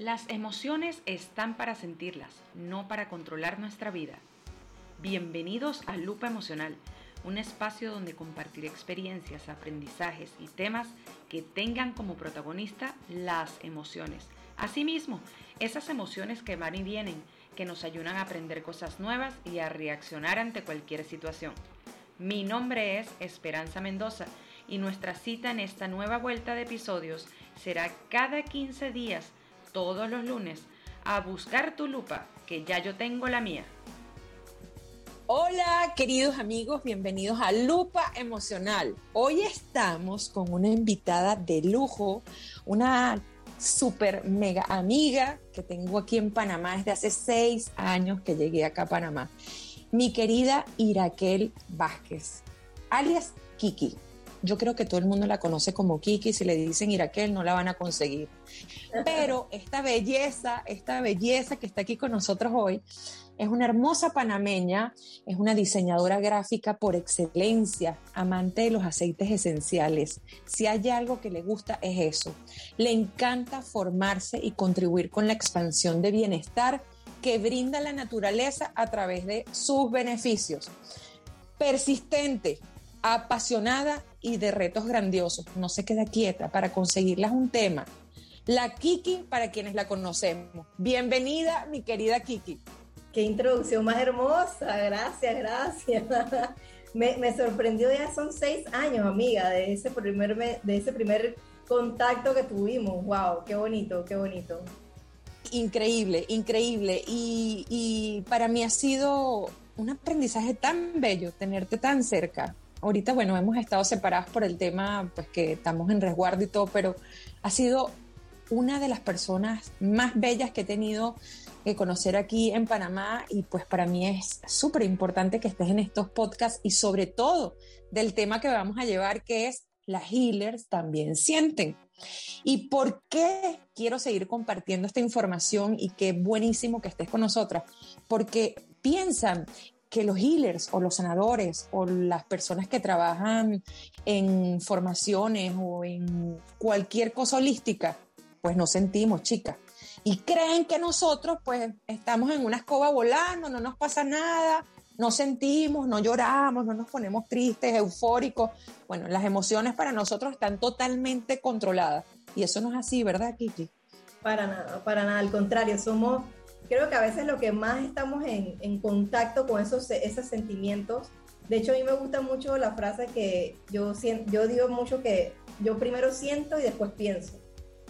Las emociones están para sentirlas, no para controlar nuestra vida. Bienvenidos a Lupa Emocional, un espacio donde compartir experiencias, aprendizajes y temas que tengan como protagonista las emociones. Asimismo, esas emociones que van y vienen, que nos ayudan a aprender cosas nuevas y a reaccionar ante cualquier situación. Mi nombre es Esperanza Mendoza y nuestra cita en esta nueva vuelta de episodios será cada 15 días todos los lunes a buscar tu lupa, que ya yo tengo la mía. Hola queridos amigos, bienvenidos a Lupa Emocional. Hoy estamos con una invitada de lujo, una super mega amiga que tengo aquí en Panamá desde hace seis años que llegué acá a Panamá. Mi querida Iraquel Vázquez, alias Kiki. Yo creo que todo el mundo la conoce como Kiki. Si le dicen Iraquel, no la van a conseguir. Pero esta belleza, esta belleza que está aquí con nosotros hoy, es una hermosa panameña, es una diseñadora gráfica por excelencia, amante de los aceites esenciales. Si hay algo que le gusta es eso. Le encanta formarse y contribuir con la expansión de bienestar que brinda la naturaleza a través de sus beneficios. Persistente, apasionada y de retos grandiosos. No se queda quieta para conseguirlas un tema. La Kiki para quienes la conocemos. Bienvenida, mi querida Kiki. Qué introducción más hermosa. Gracias, gracias. Me, sorprendió, ya son seis años, amiga, de ese primer, de ese primer contacto que tuvimos. ¡Wow! ¡Qué bonito, qué bonito! Increíble, increíble. Y, y para mí ha sido un aprendizaje tan bello tenerte tan cerca ahorita, bueno, hemos estado separados por el tema, pues que estamos en resguardo y todo, pero ha sido una de las personas más bellas que he tenido que conocer aquí en Panamá y pues para mí es súper importante que estés en estos podcasts y sobre todo del tema que vamos a llevar que es las healers también sienten. ¿Y por qué quiero seguir compartiendo esta información y qué buenísimo que estés con nosotras? Porque piensan que los healers o los sanadores o las personas que trabajan en formaciones o en cualquier cosa holística, pues no sentimos, chicas. Y creen que nosotros pues estamos en una escoba volando, no nos pasa nada, no sentimos, no lloramos, no nos ponemos tristes, eufóricos. Bueno, las emociones para nosotros están totalmente controladas. Y eso no es así, ¿verdad, Kiki? Para nada, para nada. Al contrario, somos creo que a veces lo que más estamos en, en contacto con esos, esos sentimientos, de hecho a mí me gusta mucho la frase que yo, yo digo mucho que yo primero siento y después pienso,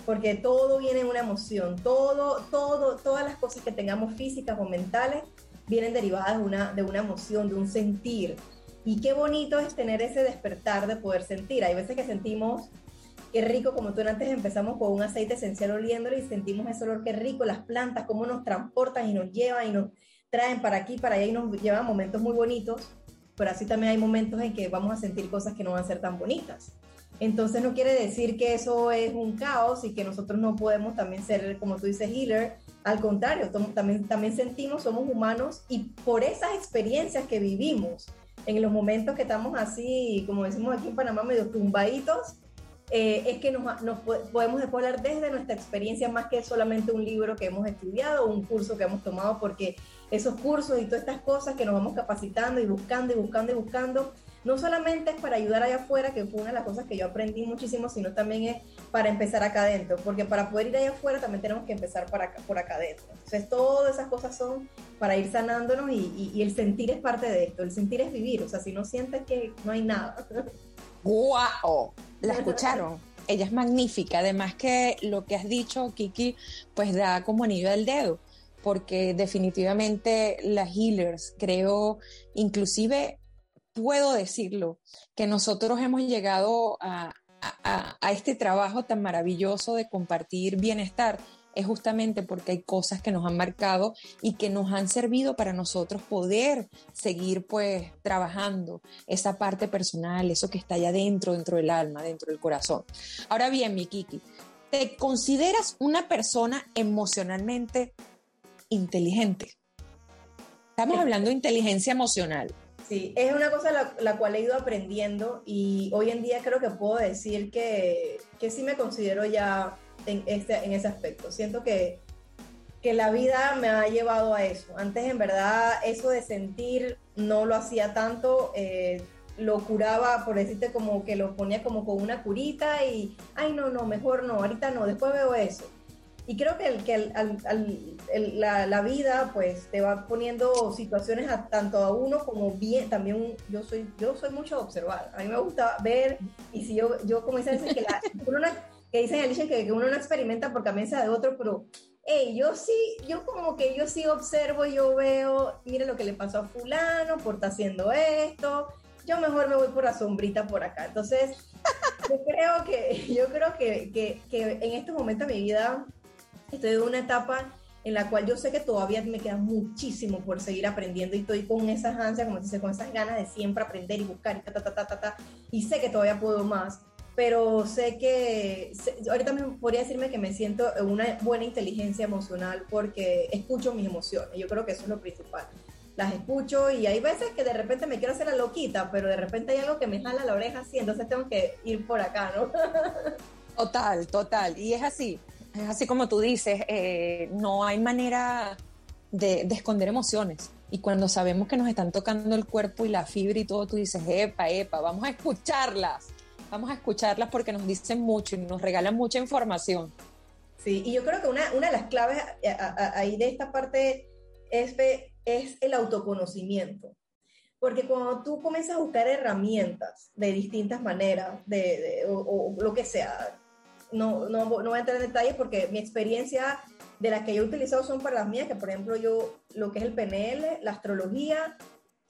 porque todo viene en una emoción, todo, todo, todas las cosas que tengamos físicas o mentales vienen derivadas de una, de una emoción, de un sentir. Y qué bonito es tener ese despertar de poder sentir. Hay veces que sentimos qué rico, como tú antes empezamos con un aceite esencial oliéndolo y sentimos ese olor, qué rico, las plantas, cómo nos transportan y nos llevan y nos traen para aquí, para allá y nos llevan momentos muy bonitos, pero así también hay momentos en que vamos a sentir cosas que no van a ser tan bonitas. Entonces no quiere decir que eso es un caos y que nosotros no podemos también ser, como tú dices, healer. Al contrario, también, también sentimos, somos humanos y por esas experiencias que vivimos, en los momentos que estamos así, como decimos aquí en Panamá, medio tumbaditos, eh, es que nos, podemos hablar desde nuestra experiencia más que solamente un libro que hemos estudiado o un curso que hemos tomado, porque esos cursos y todas estas cosas que nos vamos capacitando y buscando y buscando y buscando, no solamente es para ayudar allá afuera, que fue una de las cosas que yo aprendí muchísimo, sino también es para empezar acá adentro, porque para poder ir allá afuera también tenemos que empezar por acá adentro. Entonces, todas esas cosas son para ir sanándonos y, y el sentir es parte de esto, el sentir es vivir, o sea, si no sientes que no hay nada. ¡Guau! La escucharon. Ella es magnífica. Además que lo que has dicho, Kiki, pues da como anillo al dedo, porque definitivamente las healers, creo, inclusive puedo decirlo, que nosotros hemos llegado a, a este trabajo tan maravilloso de compartir bienestar es justamente porque hay cosas que nos han marcado y que nos han servido para nosotros poder seguir pues trabajando esa parte personal, eso que está allá dentro, dentro del alma, dentro del corazón. Ahora bien, mi Kiki, ¿te consideras una persona emocionalmente inteligente? Estamos hablando de inteligencia emocional. Sí, es una cosa la, la, cual he ido aprendiendo y hoy en día creo que puedo decir que, que sí me considero ya en, este, en ese aspecto. Siento que, que la vida me ha llevado a eso. Antes, en verdad, eso de sentir no lo hacía tanto. Eh, lo curaba, por decirte, como que lo ponía como con una curita y, ay, no, no, mejor no, ahorita no, después veo eso. Y creo que, el, que la, la, vida pues te va poniendo situaciones a, tanto a uno como bien, también yo soy, yo soy mucho de observar, a mí me gusta ver y si yo, yo como dicen que, la, no, que dicen Alicia que, que, uno no experimenta por camisa de otro, pero hey, yo sí, yo como que yo sí observo, yo veo, mire lo que le pasó a fulano por estar haciendo esto, yo mejor me voy por la sombrita por acá. Entonces, yo creo que, yo creo que, que, que en estos momentos de mi vida estoy en una etapa en la cual yo sé que todavía me queda muchísimo por seguir aprendiendo y estoy con esas ansias, como dice, con esas ganas de siempre aprender y buscar y ta, ta, ta, ta, ta, y sé que todavía puedo más, pero sé que, ahorita me podría decirme que me siento en una buena inteligencia emocional porque escucho mis emociones, yo creo que eso es lo principal. Las escucho y hay veces que de repente me quiero hacer la loquita, pero de repente hay algo que me jala la oreja así, entonces tengo que ir por acá, ¿no? Total, total. Y es así, es así como tú dices, eh, no hay manera de, esconder emociones. Y cuando sabemos que nos están tocando el cuerpo y la fibra y todo, tú dices, epa, epa, vamos a escucharlas. Vamos a escucharlas porque nos dicen mucho y nos regalan mucha información. Sí, y yo creo que una, una de las claves ahí de esta parte es, es el autoconocimiento. Porque cuando tú comienzas a buscar herramientas de distintas maneras, de, o, lo que sea, no, no, no voy a entrar en detalles porque mi experiencia de las que yo he utilizado son para las mías, que por ejemplo yo, lo que es el PNL, la astrología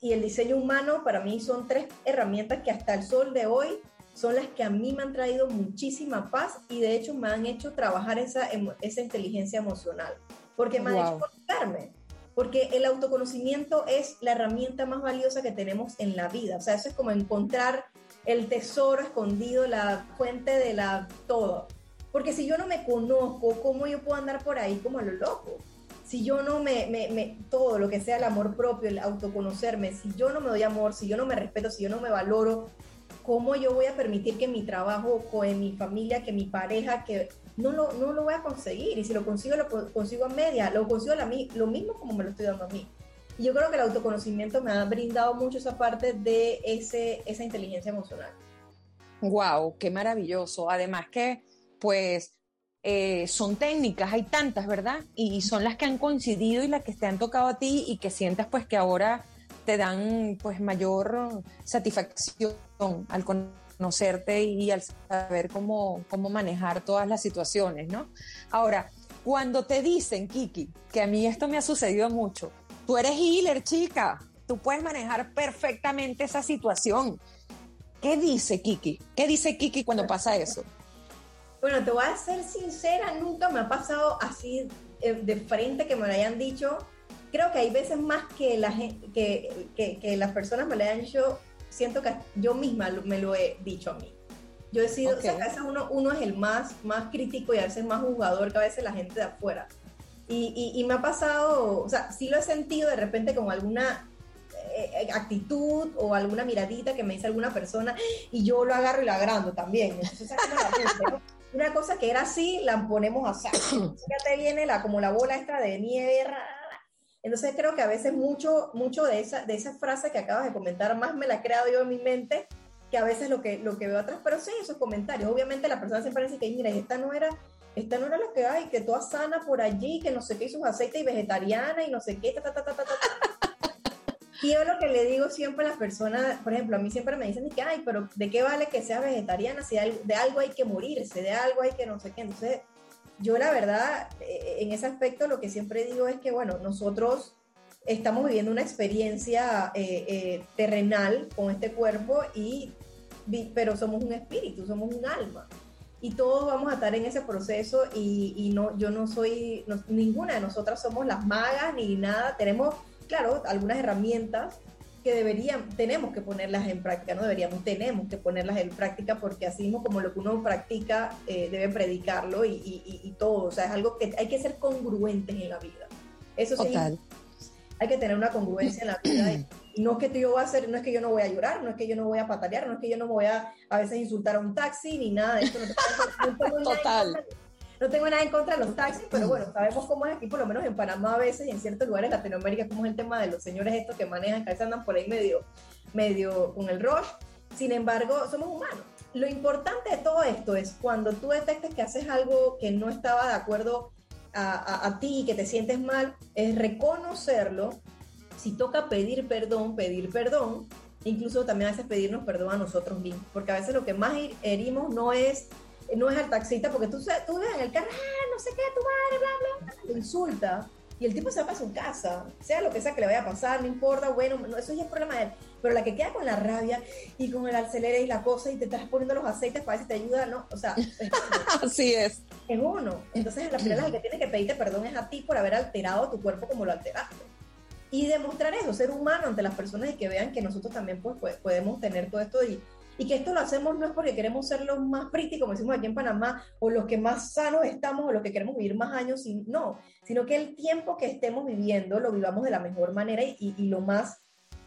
y el diseño humano, para mí son tres herramientas que hasta el sol de hoy son las que a mí me han traído muchísima paz y de hecho me han hecho trabajar esa, esa inteligencia emocional, porque me han hecho conectarme, porque el autoconocimiento es la herramienta más valiosa que tenemos en la vida, o sea, eso es como encontrar el tesoro escondido, la fuente de la todo. Porque si yo no me conozco, ¿cómo yo puedo andar por ahí como a lo loco? Si yo no me, me, todo lo que sea el amor propio, el autoconocerme, si yo no me doy amor, si yo no me respeto, si yo no me valoro, ¿cómo yo voy a permitir que mi trabajo, con mi familia, que mi pareja, que no lo, no lo voy a conseguir? Y si lo consigo, lo consigo a media, lo consigo la, lo mismo como me lo estoy dando a mí. Y yo creo que el autoconocimiento me ha brindado mucho esa parte de ese, esa inteligencia emocional. Wow, qué maravilloso. Además que, pues, eh, son técnicas, hay tantas, ¿verdad? Y son las que han coincidido y las que te han tocado a ti y que sientas pues que ahora te dan pues mayor satisfacción al conocerte y al saber cómo, cómo manejar todas las situaciones, ¿no? Ahora, cuando te dicen, Kiki, que a mí esto me ha sucedido mucho, Tú eres healer, chica. Tú puedes manejar perfectamente esa situación. ¿Qué dice Kiki? ¿Qué dice Kiki cuando pasa eso? Bueno, te voy a ser sincera, nunca me ha pasado así eh, de frente que me lo hayan dicho. Creo que hay veces más que, la, que, que, las personas me lo hayan dicho, siento que yo misma me lo he dicho a mí. Yo he sido, o sea, a veces uno, uno es el más, más crítico y a veces más jugador que a veces la gente de afuera. Y, me ha pasado, o sea, sí lo he sentido de repente como alguna eh, actitud o alguna miradita que me dice alguna persona y yo lo agarro y lo agrando también. Entonces, Una cosa que era así, la ponemos así. Ya te viene la, como la bola esta de nieve. Entonces creo que a veces mucho, mucho de esa, de esa frase que acabas de comentar, más me la he creado yo en mi mente que a veces lo que, lo que veo atrás. Pero sí, esos comentarios. Obviamente la persona siempre dice que, mira, esta no era esta no era la que hay, que toda sana por allí, que no sé qué, y sus aceites y vegetariana y no sé qué, ta, ta, ta, ta, ta, Y yo lo que le digo siempre a las personas, por ejemplo, a mí siempre me dicen que, ay, pero ¿de qué vale que sea vegetariana si de algo hay que morirse, de algo hay que no sé qué? Entonces, yo la verdad, eh, en ese aspecto lo que siempre digo es que, bueno, nosotros estamos viviendo una experiencia eh, eh, terrenal con este cuerpo y pero somos un espíritu, somos un alma. Y todos vamos a estar en ese proceso y, y no, yo no soy, ninguna de nosotras somos las magas ni nada, tenemos, claro, algunas herramientas que deberían, tenemos que ponerlas en práctica, no deberíamos, tenemos que ponerlas en práctica porque así mismo como lo que uno practica eh, debe predicarlo y, y, y, todo, o sea, es algo que hay que ser congruentes en la vida. Eso sí, Total. hay que tener una congruencia en la vida y no es que yo voy a hacer, no es que yo no voy a llorar, no es que yo no voy a patalear, no es que yo no voy a a veces insultar a un taxi ni nada de esto. Total. No tengo nada en contra de los taxis, pero bueno, sabemos cómo es aquí, por lo menos en Panamá a veces y en ciertos lugares de Latinoamérica, cómo es el tema de los señores estos que manejan, que andan por ahí medio, medio con el rush. Sin embargo, somos humanos. Lo importante de todo esto es cuando tú detectes que haces algo que no estaba de acuerdo a, a, ti, que te sientes mal, es reconocerlo. Si toca pedir perdón, pedir perdón. Incluso también a veces pedirnos perdón a nosotros mismos, porque a veces lo que más herimos no es no es al taxista, porque tú, tú ves en el carro, ah, no sé qué, tu madre, bla, bla, lo insulta. Y el tipo se va para su casa, sea lo que sea que le vaya a pasar, no importa, bueno, eso ya es problema de él. Pero la que queda con la rabia y con el acelere y la cosa y te estás poniendo los aceites para ver si te ayuda, ¿no? O sea, así es. Es uno. Entonces, en la final, la que tiene que pedirte perdón es a ti por haber alterado tu cuerpo como lo alteraste. Y demostrar eso, ser humano ante las personas y que vean que nosotros también pues, podemos tener todo esto y, y que esto lo hacemos no es porque queremos ser los más pretty, como decimos aquí en Panamá, o los que más sanos estamos, o los que queremos vivir más años, no, sino que el tiempo que estemos viviendo lo vivamos de la mejor manera y, lo más,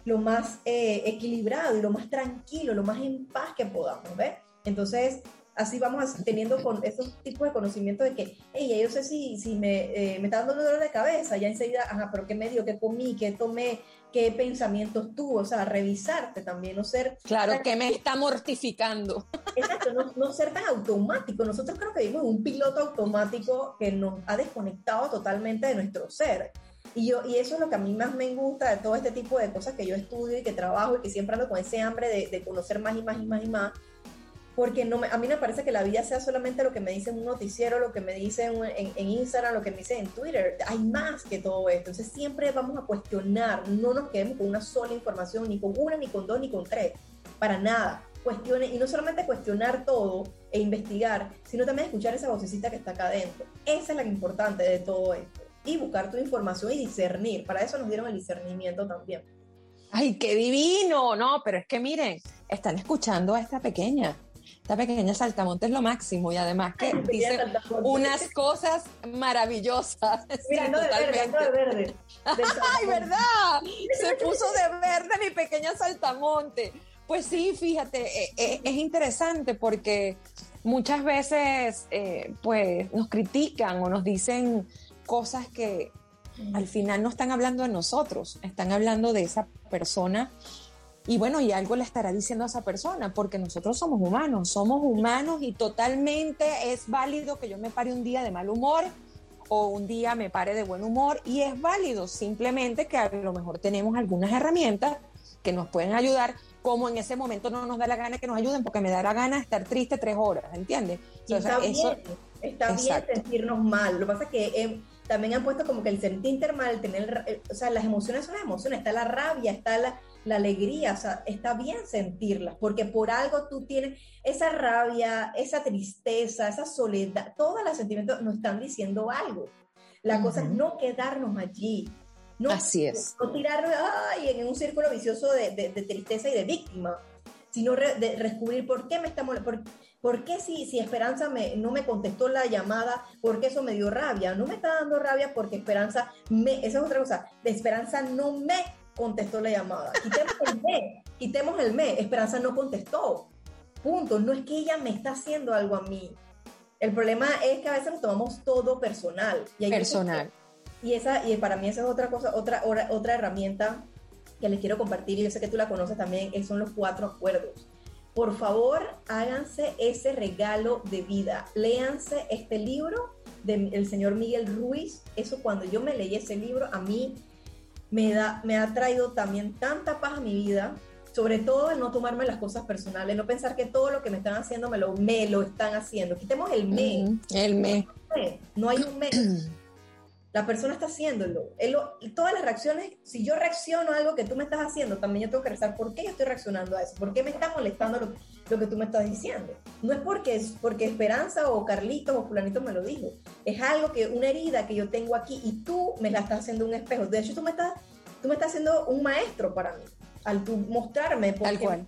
lo más eh, equilibrado y lo más tranquilo, lo más en paz que podamos, ¿ves? Entonces, así vamos teniendo con esos tipos de conocimiento de que, hey, yo sé si, si me, eh, me está dando dolor de cabeza, ya enseguida, ajá, pero qué medio, qué comí, qué tomé, qué pensamientos tuvo, o sea, revisarte también, no ser... Claro, que me está mortificando. Exacto, no, ser tan automático. Nosotros creo que vivimos un piloto automático que nos ha desconectado totalmente de nuestro ser. Y, yo, y eso es lo que a mí más me gusta de todo este tipo de cosas que yo estudio y que trabajo y que siempre ando con ese hambre de, de conocer más y más y más y más porque no a mí me parece que la vida sea solamente lo que me dicen en un noticiero, lo que me dicen en, Instagram, lo que me dicen en Twitter. Hay más que todo esto. Entonces siempre vamos a cuestionar, no nos quedemos con una sola información, ni con una, ni con dos, ni con tres, para nada. Cuestione, y no solamente cuestionar todo e investigar, sino también escuchar esa vocecita que está acá adentro. Esa es la importante de todo esto. Y buscar tu información y discernir. Para eso nos dieron el discernimiento también. ¡Ay, qué divino! No, pero es que miren, están escuchando a esta pequeña esta pequeña saltamonte es lo máximo y además que dice unas cosas maravillosas. Mirando de verde, de verde. ¡Ay, verdad! Se puso de verde mi pequeña saltamonte. Pues sí, fíjate, eh, eh, es interesante porque muchas veces eh, pues nos critican o nos dicen cosas que al final no están hablando de nosotros, están hablando de esa persona y bueno, y algo le estará diciendo a esa persona, porque nosotros somos humanos, somos humanos y totalmente es válido que yo me pare un día de mal humor o un día me pare de buen humor y es válido, simplemente que a lo mejor tenemos algunas herramientas que nos pueden ayudar, como en ese momento no nos da la gana que nos ayuden, porque me da la gana estar triste tres horas, ¿entiendes? está bien, está bien sentirnos mal, lo que pasa es que... Eh, también han puesto como que el sentirte mal, tener, eh, o sea, las emociones son las emociones, está la rabia, está la, la alegría, o sea, está bien sentirla, porque por algo tú tienes esa rabia, esa tristeza, esa soledad, todos los sentimientos nos están diciendo algo. La cosa es no quedarnos allí. No, Así es. No tirarnos en un círculo vicioso de, tristeza y de víctima, sino de descubrir por qué me está molestando, por, qué si, si Esperanza me, no me contestó la llamada, por qué eso me dio rabia. No me está dando rabia porque Esperanza me, esa es otra cosa, de Esperanza no me contestó la llamada. Quitemos el me, quitemos el me. Esperanza no contestó. Punto. No es que ella me está haciendo algo a mí. El problema es que a veces nos tomamos todo personal. Y personal. y, esa, y para mí esa es otra cosa, otra, otra herramienta que les quiero compartir, y yo sé que tú la conoces también, son los cuatro acuerdos. Por favor, háganse ese regalo de vida. Léanse este libro del señor Miguel Ruiz. Eso cuando yo me leí ese libro, a mí me, da, me ha traído también tanta paz a mi vida, sobre todo el no tomarme las cosas personales, no pensar que todo lo que me están haciendo me lo, me lo están haciendo. Quitemos el me. el me. No hay un me. La persona está haciéndolo. todas las reacciones, si yo reacciono a algo que tú me estás haciendo, también yo tengo que rezar por qué yo estoy reaccionando a eso, por qué me está molestando lo, lo que tú me estás diciendo. No es porque, es porque Esperanza o Carlitos o fulanito me lo dijo. Es algo que, una herida que yo tengo aquí y tú me la estás haciendo un espejo. De hecho, tú me estás, tú me estás haciendo un maestro para mí al tú mostrarme por, cual.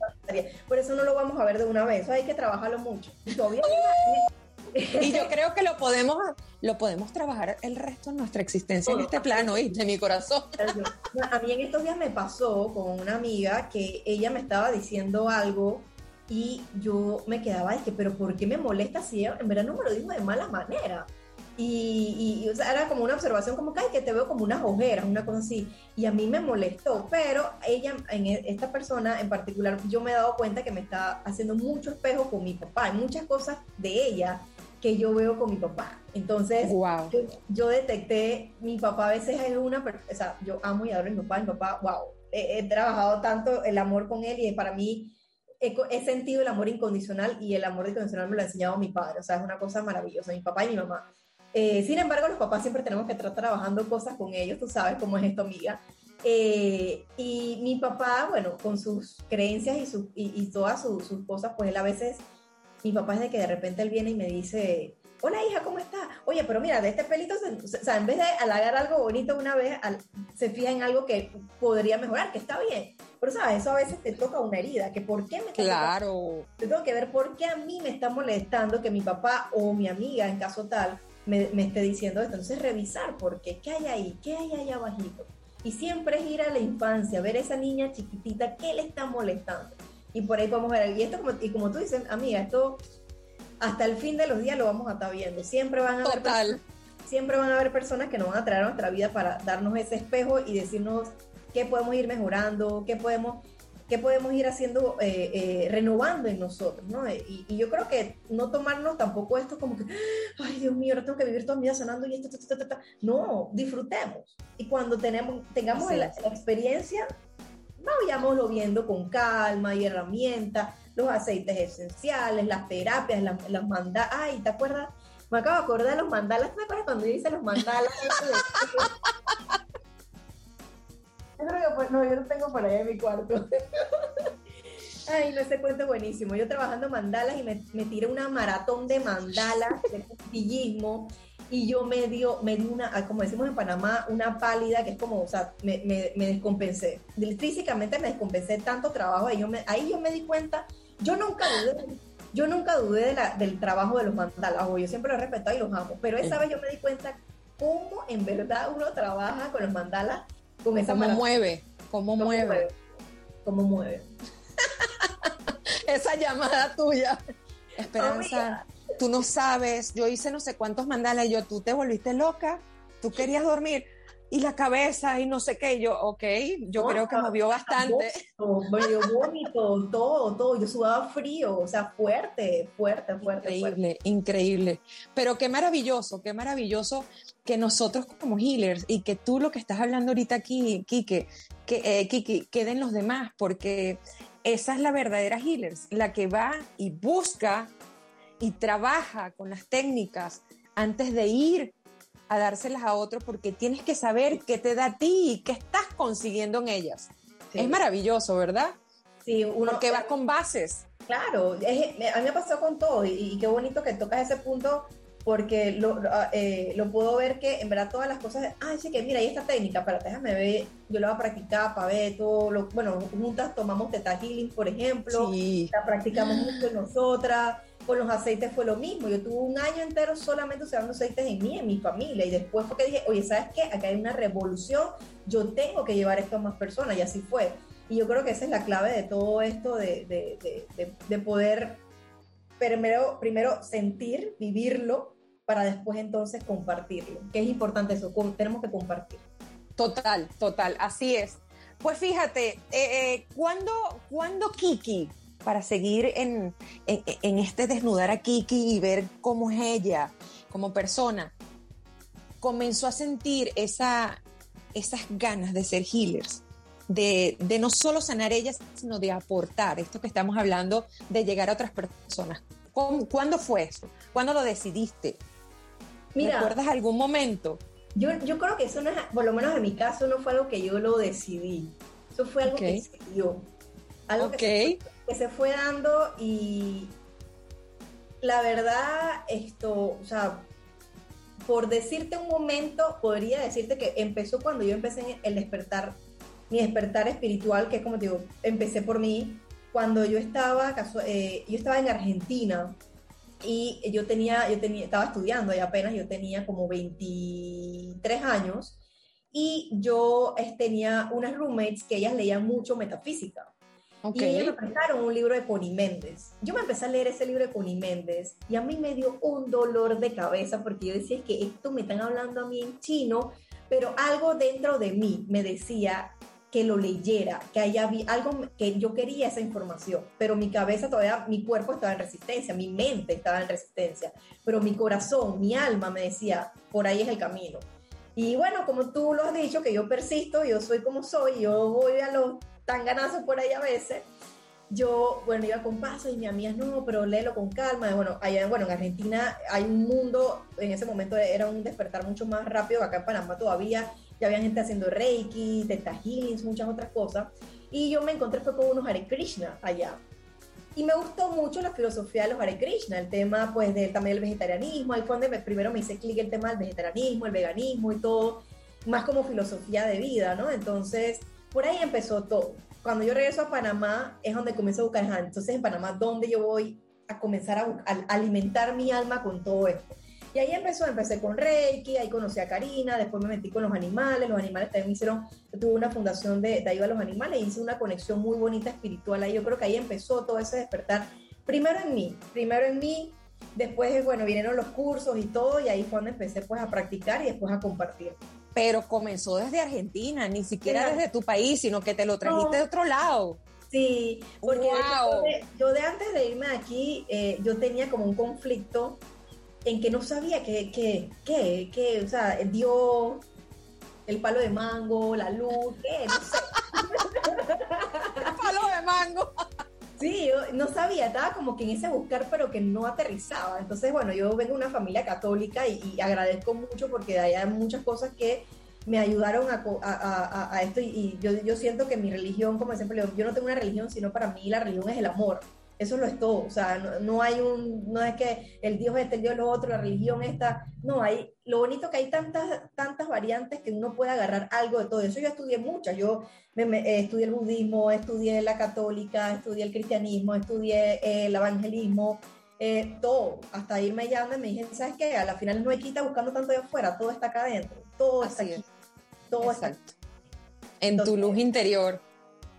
por eso no lo vamos a ver de una vez, hay que trabajarlo mucho. Y todavía y yo creo que lo podemos, lo podemos trabajar el resto de nuestra existencia en este plano, y de mi corazón. A mí en estos días me pasó con una amiga que ella me estaba diciendo algo y yo me quedaba, que, pero ¿por qué me molesta si en verdad no me lo dijo de mala manera? Y, y, o sea, era como una observación como que, que te veo como unas ojeras, una cosa así. Y a mí me molestó, pero ella, en e, esta persona en particular, yo me he dado cuenta que me está haciendo mucho espejo con mi papá. Hay muchas cosas de ella que yo veo con mi papá. Entonces, wow. yo, detecté, mi papá a veces es una, o sea, yo amo y adoro a mi papá, mi papá, wow, he, he trabajado tanto el amor con él y para mí he, sentido el amor incondicional y el amor incondicional me lo ha enseñado mi padre, o sea, es una cosa maravillosa, mi papá y mi mamá. Eh, sin embargo, los papás siempre tenemos que estar trabajando cosas con ellos, tú sabes cómo es esto, amiga. Eh, y mi papá, bueno, con sus creencias y, su, y, todas sus, sus cosas, pues él a veces, mi papá es de que de repente él viene y me dice, hola hija, ¿cómo estás? Oye, pero mira, de este pelito, o sea, en vez de halagar algo bonito una vez, se fija en algo que podría mejorar, que está bien. Pero, ¿sabes? Eso a veces te toca una herida, que ¿por qué me está Claro. Te tengo que ver por qué a mí me está molestando que mi papá o mi amiga, en caso tal, me, me esté diciendo esto. Entonces, revisar por qué, qué hay ahí, qué hay ahí abajito. Y siempre es ir a la infancia, ver a esa niña chiquitita, qué le está molestando. Y por ahí podemos ver, y esto como, y como tú dices, amiga, esto hasta el fin de los días lo vamos a estar viendo. Siempre van a haber siempre van a haber personas que nos van a traer a nuestra vida para darnos ese espejo y decirnos qué podemos ir mejorando, qué podemos, qué podemos ir haciendo, eh, eh, renovando en nosotros, ¿no? Y, yo creo que no tomarnos tampoco esto como que, ay Dios mío, ahora tengo que vivir toda mi vida sanando y esto, no, disfrutemos. Y cuando tenemos, tengamos la, experiencia, vayámoslo viendo con calma y herramientas, los aceites esenciales, las terapias, las, las mandalas, ay, ¿te acuerdas? Me acabo de acordar de los mandalas, ¿te acuerdas cuando dice los mandalas? Yo creo que, pues, no, yo lo tengo por ahí en mi cuarto. Ay, no, ese cuento es buenísimo. Yo trabajando mandalas y me, me tiré una maratón de mandalas, de puntillismo, y yo me dio, me di una, ah, como decimos en Panamá, una pálida que es como, o sea, me, me, me descompensé. Físicamente me descompensé tanto trabajo, ahí yo me, ahí yo me di cuenta, yo nunca dudé, yo nunca dudé de la, del trabajo de los mandalas, yo siempre los he respetado y los amo, pero esa vez yo me di cuenta cómo en verdad uno trabaja con los mandalas ¿Cómo mueve? ¿Cómo, mueve? ¿Cómo mueve? Esa llamada tuya. Esperanza, tú no sabes, yo hice no sé cuántos mandalas y yo, tú te volviste loca, tú querías dormir y la cabeza y no sé qué, yo, ok, yo creo que movió bastante. Medio vómito, todo, todo, yo sudaba frío, o sea, fuerte, fuerte, fuerte. Increíble, increíble. Pero qué maravilloso, qué maravilloso que nosotros como healers y que tú lo que estás hablando ahorita aquí, Kike, que, eh, Kiki, queden los demás, porque esa es la verdadera healers, la que va y busca y trabaja con las técnicas antes de ir a dárselas a otro porque tienes que saber qué te da a ti y qué estás consiguiendo en ellas. Es maravilloso, ¿verdad? Sí, uno, porque vas con bases. Claro, a mí me pasó con todo y, qué bonito que tocas ese punto porque lo, ah, eh, lo, puedo ver que en verdad todas las cosas, ah, sí que mira, hay esta técnica, pero déjame ver, yo la voy a practicar para ver todo, lo, bueno, juntas tomamos Teta Healing, por ejemplo, la practicamos mucho nosotras, con los aceites fue lo mismo. Yo tuve un año entero solamente usando aceites en mí, en mi familia. Y después fue que dije, oye, ¿sabes qué? Acá hay una revolución. Yo tengo que llevar esto a más personas. Y así fue. Y yo creo que esa es la clave de todo esto, de, de, de, de poder primero, primero sentir, vivirlo, para después entonces compartirlo. Que es importante eso, tenemos que compartir. Total, total, así es. Pues fíjate, eh, eh ¿cuándo, ¿cuándo Kiki para seguir en, este desnudar a Kiki y ver cómo es ella como persona, comenzó a sentir esa, esas ganas de ser healers, de, no solo sanar ellas, sino de aportar esto que estamos hablando, de llegar a otras personas. ¿Cuándo fue eso? ¿Cuándo lo decidiste? Mira, ¿Recuerdas algún momento? Yo, yo creo que eso no es, por lo menos en mi caso, no fue algo que yo lo decidí. Eso fue algo que se dio. Algo que, que se fue dando y la verdad, esto, o sea, por decirte un momento, podría decirte que empezó cuando yo empecé el despertar, mi despertar espiritual, que es como te digo, empecé por mí, cuando yo estaba, eh, yo estaba en Argentina y yo tenía, yo tenía, estaba estudiando y apenas yo tenía como 23 años y yo tenía unas roommates que ellas leían mucho metafísica. Y ellos me prestaron un libro de Connie Méndez. Yo me empecé a leer ese libro de Connie Méndez y a mí me dio un dolor de cabeza porque yo decía, es que esto me están hablando a mí en chino, pero algo dentro de mí me decía que lo leyera, que haya algo que yo quería esa información, pero mi cabeza todavía, mi cuerpo estaba en resistencia, mi mente estaba en resistencia, pero mi corazón, mi alma me decía, por ahí es el camino. Y bueno, como tú lo has dicho, que yo persisto, yo soy como soy, yo voy a los tanganazos por ahí a veces. Yo, bueno, iba con paso y mi amiga, no, pero léelo con calma. Bueno, allá, bueno, en Argentina hay un mundo, en ese momento era un despertar mucho más rápido que acá en Panamá todavía. Ya había gente haciendo Reiki, Teta muchas otras cosas. Y yo me encontré fue con unos Hare Krishna allá. Y me gustó mucho la filosofía de los Hare Krishna, el tema pues del, también del vegetarianismo, ahí fue donde primero me hice clic el tema del vegetarianismo, el veganismo y todo, más como filosofía de vida, ¿no? Entonces, por ahí empezó todo. Cuando yo regreso a Panamá es donde comienzo a buscar, entonces en Panamá, ¿dónde yo voy a comenzar a, a alimentar mi alma con todo esto? Y ahí empezó, empecé con Reiki, ahí conocí a Karina, después me metí con los animales, los animales también hicieron, yo tuve una fundación de, de ayuda a los animales, hice una conexión muy bonita espiritual ahí, yo creo que ahí empezó todo ese despertar, primero en mí, primero en mí, después, bueno, vinieron los cursos y todo, y ahí fue donde empecé pues a practicar y después a compartir. Pero comenzó desde Argentina, ni siquiera desde tu país, sino que te lo trajiste de otro lado. Sí, porque yo, de, antes de irme aquí, eh, yo tenía como un conflicto en que no sabía qué, qué, qué, qué, o sea, dio el palo de mango, la luz, qué, no sé. el palo de mango. Sí, yo no sabía, estaba como que en ese buscar, pero que no aterrizaba. Entonces, bueno, yo vengo de una familia católica y, agradezco mucho porque hay muchas cosas que me ayudaron a, a, a, esto y, yo, yo, siento que mi religión, como siempre digo, yo no tengo una religión, sino para mí la religión es el amor. Eso lo es todo, o sea, no, hay un, no es que el Dios este, el Dios lo otro, la religión esta, no, hay, lo bonito que hay tantas, tantas variantes que uno puede agarrar algo de todo eso. Yo estudié muchas, yo me, eh, estudié el budismo, estudié la católica, estudié el cristianismo, estudié eh, el evangelismo, eh, todo, hasta irme ya me dije, ¿sabes qué? A la final no hay que estar buscando tanto de afuera, todo está acá adentro, todo está aquí, todo está aquí. En tu luz interior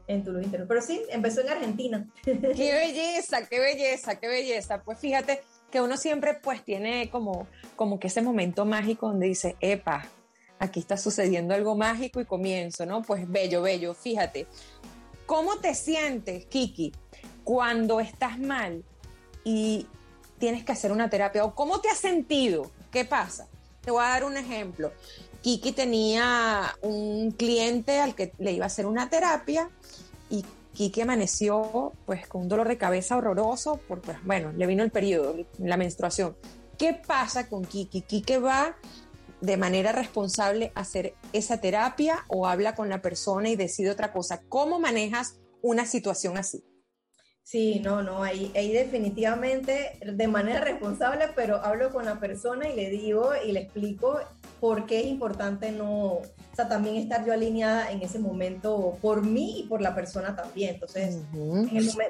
en tu interior. Pero sí, empezó en Argentina. Qué belleza, qué belleza, qué belleza. Pues fíjate que uno siempre pues tiene como, como que ese momento mágico donde dice, epa, aquí está sucediendo algo mágico y comienzo, ¿no? Pues bello, bello, fíjate. ¿Cómo te sientes, Kiki, cuando estás mal y tienes que hacer una terapia? ¿O cómo te has sentido? ¿Qué pasa? Te voy a dar un ejemplo. Kiki tenía un cliente al que le iba a hacer una terapia y Kiki amaneció pues con un dolor de cabeza horroroso porque bueno, le vino el periodo, la menstruación. ¿Qué pasa con Kiki? Kiki va de manera responsable a hacer esa terapia o habla con la persona y decide otra cosa. ¿Cómo manejas una situación así? Sí, no, no, ahí, ahí definitivamente de manera responsable, pero hablo con la persona y le digo y le explico por qué es importante no, o sea, también estar yo alineada en ese momento por mí y por la persona también. Entonces,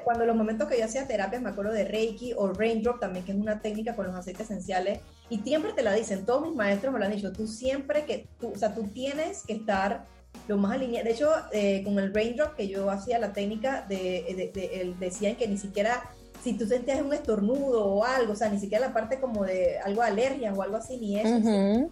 cuando los momentos que yo hacía terapias, me acuerdo de Reiki o Raindrop también, que es una técnica con los aceites esenciales, y siempre te la dicen, todos mis maestros me lo han dicho, tú siempre que, tú, o sea, tú tienes que estar lo más alineado. De hecho, eh, con el raindrop que yo hacía la técnica, de, de, decían que ni siquiera si tú sentías un estornudo o algo, o sea, ni siquiera la parte como de algo de alergia o algo así, ni eso.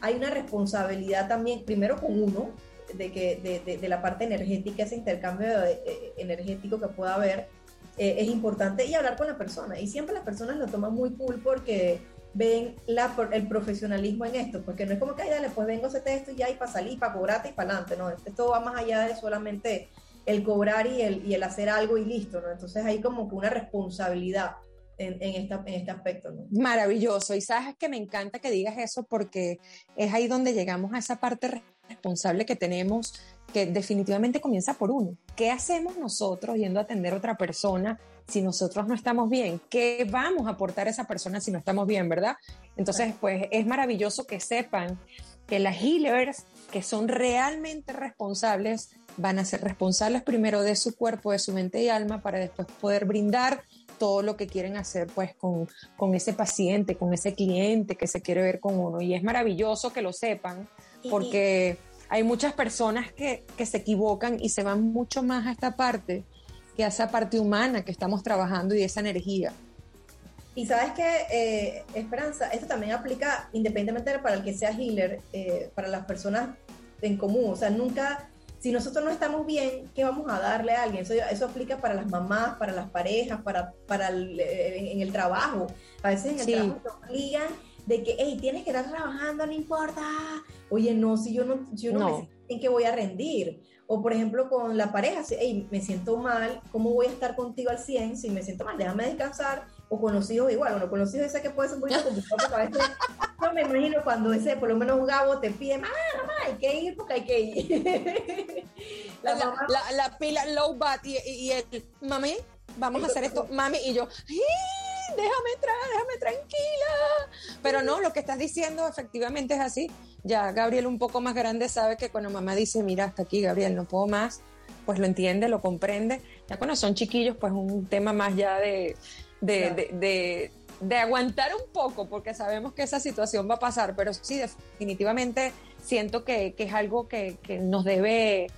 Hay una responsabilidad también, primero con uno, de, que, de, de, la parte energética, ese intercambio eh, energético que pueda haber, eh, es importante y hablar con la persona. Y siempre las personas lo toman muy cool porque ven la, el profesionalismo en esto, porque no es como que, ay, dale, pues vengo a hacer esto y ya, y para salir, para cobrarte y para adelante, no, esto va más allá de solamente el cobrar y el, y el hacer algo y listo, ¿no? Entonces hay como que una responsabilidad en, en, en este aspecto. Maravilloso, y sabes que me encanta que digas eso porque es ahí donde llegamos a esa parte responsable que tenemos que definitivamente comienza por uno. ¿Qué hacemos nosotros yendo a atender a otra persona si nosotros no estamos bien? ¿Qué vamos a aportar a esa persona si no estamos bien, verdad? Entonces, pues es maravilloso que sepan que las healers que son realmente responsables van a ser responsables primero de su cuerpo, de su mente y alma para después poder brindar todo lo que quieren hacer pues con, con ese paciente, con ese cliente que se quiere ver con uno. Y es maravilloso que lo sepan porque hay muchas personas que, que se equivocan y se van mucho más a esta parte que a esa parte humana que estamos trabajando y esa energía. Y sabes que, eh, Esperanza, esto también aplica independientemente para el que sea healer, eh, para las personas en común. O sea, nunca, si nosotros no estamos bien, ¿qué vamos a darle a alguien? Eso, eso aplica para las mamás, para las parejas, para, para el, eh, en el trabajo. A veces en el trabajo te obligan de que, hey, tienes que estar trabajando, no importa. Oye, no, si yo no, yo no, sé en qué voy a rendir. O por ejemplo con la pareja, si, hey, me siento mal, ¿cómo voy a estar contigo al 100 si me siento mal? Déjame descansar. O con los hijos igual, bueno, con los hijos sé que puede ser un poquito complicado, a veces yo me imagino cuando ese, por lo menos Gabo te pide, mamá, mamá, hay que ir porque hay que ir. la, la, la, pila low bat y, y el, mami, vamos a hacer esto, mami, y yo, déjame entrar, déjame tranquila. Pero no, lo que estás diciendo efectivamente es así. Ya Gabriel un poco más grande sabe que cuando mamá dice, mira, hasta aquí Gabriel, no puedo más, pues lo entiende, lo comprende. Ya cuando son chiquillos, pues un tema más ya de, de, de, aguantar un poco, porque sabemos que esa situación va a pasar, pero sí, definitivamente siento que, que es algo que, que nos debe,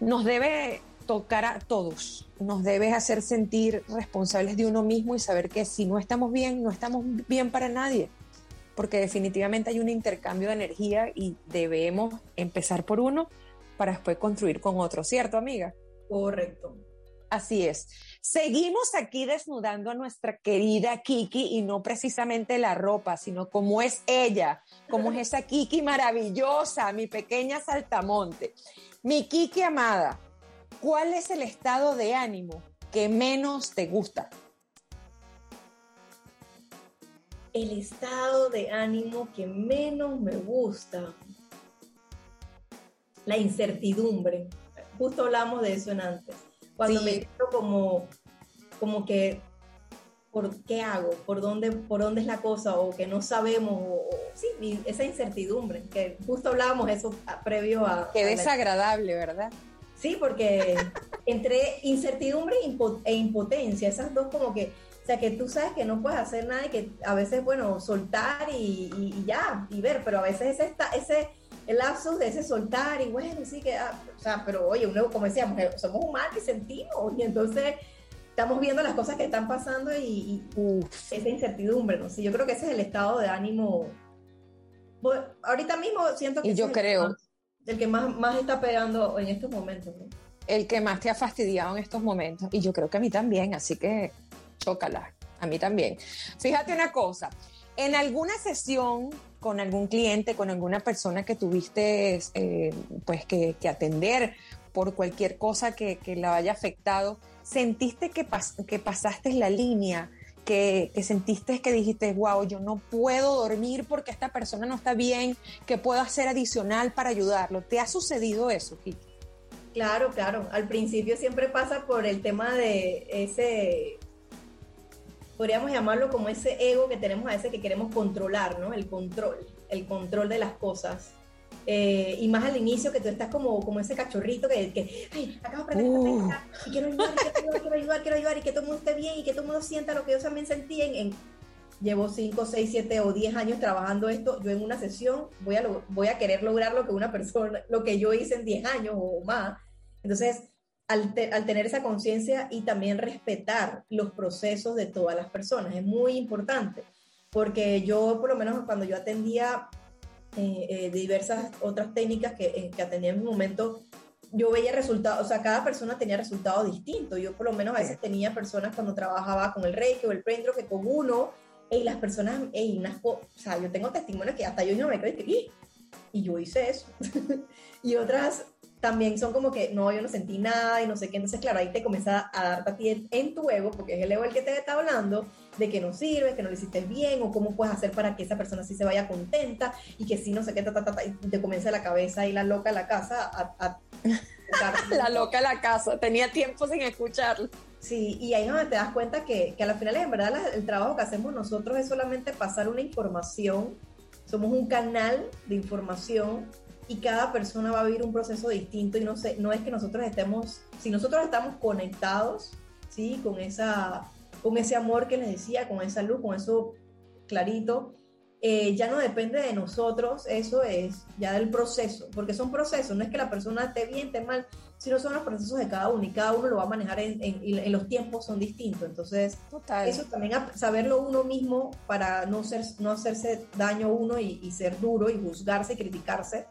nos debe tocar a todos, nos debe hacer sentir responsables de uno mismo y saber que si no estamos bien, no estamos bien para nadie, porque definitivamente hay un intercambio de energía y debemos empezar por uno para después construir con otro, ¿cierto, amiga? Correcto. Así es. Seguimos aquí desnudando a nuestra querida Kiki y no precisamente la ropa, sino como es ella, como es esa Kiki maravillosa, mi pequeña saltamonte. Mi Kiki amada, ¿cuál es el estado de ánimo que menos te gusta? El estado de ánimo que menos me gusta. La incertidumbre. Justo hablamos de eso en antes. Cuando me siento como, como que, ¿por qué hago? ¿Por dónde, ¿Por dónde es la cosa? O que no sabemos. O, sí, esa incertidumbre. Que justo hablábamos eso previo a... Qué desagradable, ¿verdad? Sí, porque entre incertidumbre e impotencia, esas dos como que, o sea, que tú sabes que no puedes hacer nada y que a veces, bueno, soltar y, ya, y ver, pero a veces ese, ese el lapsus de ese soltar y bueno, sí que, ah, o sea, pero oye, uno, como decíamos, eh, somos humanos y sentimos, y entonces estamos viendo las cosas que están pasando y, esa incertidumbre, ¿no? Sí, yo creo que ese es el estado de ánimo. ahorita mismo siento que... Y yo creo el que más, más está pegando en estos momentos. El que más te ha fastidiado en estos momentos. Y yo creo que a mí también, así que chócala, a mí también. Fíjate una cosa, en alguna sesión con algún cliente, con alguna persona que tuviste eh, pues que, atender por cualquier cosa que, la haya afectado, ¿sentiste que, que pasaste la línea que, sentiste que dijiste, wow, yo no puedo dormir porque esta persona no está bien, ¿qué puedo hacer adicional para ayudarlo? ¿Te ha sucedido eso, Kiki? Claro, claro. Al principio siempre pasa por el tema de ese, podríamos llamarlo como ese ego que tenemos a veces que queremos controlar, ¿no? El control, el control de las cosas. Eh, y más al inicio que tú estás como, como ese cachorrito que, que ay, acabo de aprender uh. y quiero ayudar, quiero ayudar, quiero ayudar, y que todo el mundo esté bien y que todo el mundo sienta lo que yo también sentí en, llevo 5, 6, 7 o 10 años trabajando esto, yo en una sesión voy a, voy a querer lograr lo que una persona, lo que yo hice en 10 años o más. Entonces, al, al tener esa conciencia y también respetar los procesos de todas las personas, es muy importante, porque yo, por lo menos cuando yo atendía eh, eh, diversas otras técnicas que, eh, que atendía en mi momento, yo veía resultados, o sea, cada persona tenía resultados distintos. Yo por lo menos a veces tenía personas cuando trabajaba con el Reiki o el Prendro que con uno, y las personas, unas, o sea, yo tengo testimonios que hasta yo no me creo que, y yo hice eso. y otras también son como que, no, yo no sentí nada y no sé qué. Entonces, claro, ahí te comienza a darte a ti en tu ego, porque es el ego el que te está hablando, de que no sirve, que no lo hiciste bien, o cómo puedes hacer para que esa persona sí se vaya contenta y que sí, no sé qué, ta, ta, ta, y te comienza la cabeza y la loca en la casa a... la loca en la casa, tenía tiempo sin escucharlo. Sí, y ahí es donde te das cuenta que, que a la final, en verdad, el trabajo que hacemos nosotros es solamente pasar una información, somos un canal de información y cada persona va a vivir un proceso distinto y no, sé, no es que nosotros estemos, si nosotros estamos conectados, ¿sí? Con, esa, con ese amor que les decía, con esa luz, con eso clarito, eh, ya no depende de nosotros, eso es ya del proceso, porque son procesos, no es que la persona esté bien, esté mal, sino son los procesos de cada uno y cada uno lo va a manejar en, en, los tiempos son distintos. Entonces, eso también saberlo uno mismo para no, ser, no hacerse daño uno y, ser duro y juzgarse y criticarse.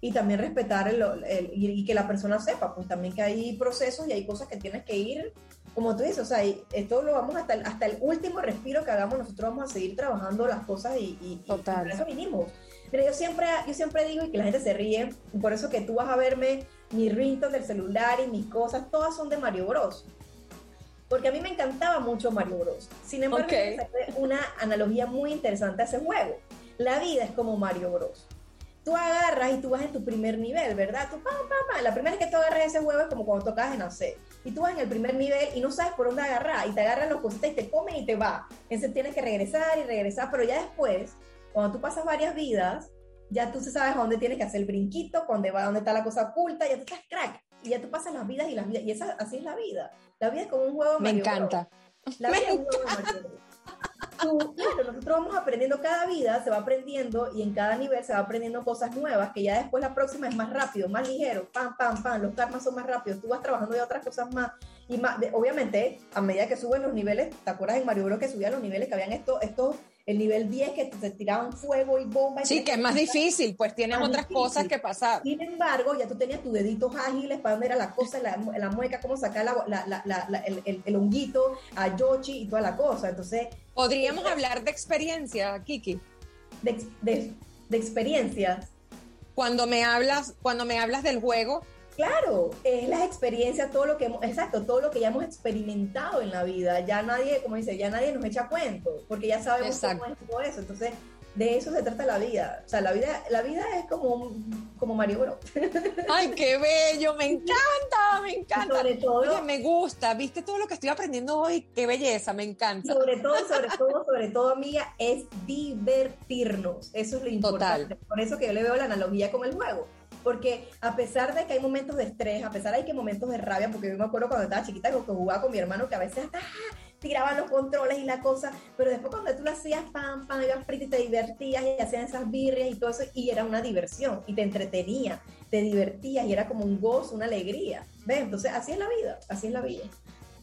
Y también respetar el, y, que la persona sepa, pues también que hay procesos y hay cosas que tienes que ir, como tú dices, o sea, esto lo vamos hasta el, hasta el último respiro que hagamos, nosotros vamos a seguir trabajando las cosas y, y, por eso vinimos. Pero yo siempre, yo siempre digo y que la gente se ríe, por eso que tú vas a verme mi ringtone del celular y mis cosas, todas son de Mario Bros. Porque a mí me encantaba mucho Mario Bros. Sin embargo, okay. una analogía muy interesante a ese juego. La vida es como Mario Bros. Tú agarras y tú vas en tu primer nivel, ¿verdad? Tú, pa, pa, pa. La primera vez que tú agarras ese juego es como cuando tocas en AC. Y tú vas en el primer nivel y no sabes por dónde agarrar. Y te agarran los cositas y te comen y te va. Entonces tienes que regresar y regresar. Pero ya después, cuando tú pasas varias vidas, ya tú sabes a dónde tienes que hacer el brinquito, dónde va, dónde está la cosa oculta, ya tú estás crack. Y ya tú pasas las vidas y las vidas. Y esa, así es la vida. La vida es como un juego Me encanta. La vida es un juego de nosotros vamos aprendiendo cada vida, se va aprendiendo y en cada nivel se va aprendiendo cosas nuevas que ya después la próxima es más rápido, más ligero, pam, pam, pam, los karmas son más rápidos, tú vas trabajando de otras cosas más y más, obviamente a medida que suben los niveles, ¿te acuerdas en Mario Bros que subían los niveles que habían estos, estos el nivel 10 que se tiraban fuego y bomba. Sí, que es más difícil, pues tienen otras cosas que pasar. Sin embargo, ya tú tenías tus deditos ágiles para ver a la cosa, la, la mueca, cómo sacar el, el, honguito, a Yoshi y toda la cosa. Entonces. Podríamos hablar de experiencia, Kiki. De, de, de experiencias. Cuando me hablas, cuando me hablas del juego, Claro, es las experiencias, todo lo que hemos, exacto, todo lo que ya hemos experimentado en la vida. Ya nadie, como dice, ya nadie nos echa cuento, porque ya sabemos cómo es todo eso. Entonces, de eso se trata la vida. O sea, la vida, la vida es como, como Mario Bros. Ay, qué bello, me encanta, me encanta. Sobre todo, me gusta, viste todo lo que estoy aprendiendo hoy, qué belleza, me encanta. Sobre todo, sobre todo, sobre todo, amiga, es divertirnos. Eso es lo importante. Por eso que yo le veo la analogía con el juego porque a pesar de que hay momentos de estrés, a pesar de que hay momentos de rabia, porque yo me acuerdo cuando estaba chiquita que jugaba con mi hermano que a veces hasta ¡ah! tiraban los controles y la cosa, pero después cuando tú lo hacías, pam, pam, ibas frito y te divertías y hacían esas birrias y todo eso, y era una diversión, y te entretenía, te divertías y era como un gozo, una alegría. ¿Ves? Entonces, así es la vida, así es la vida.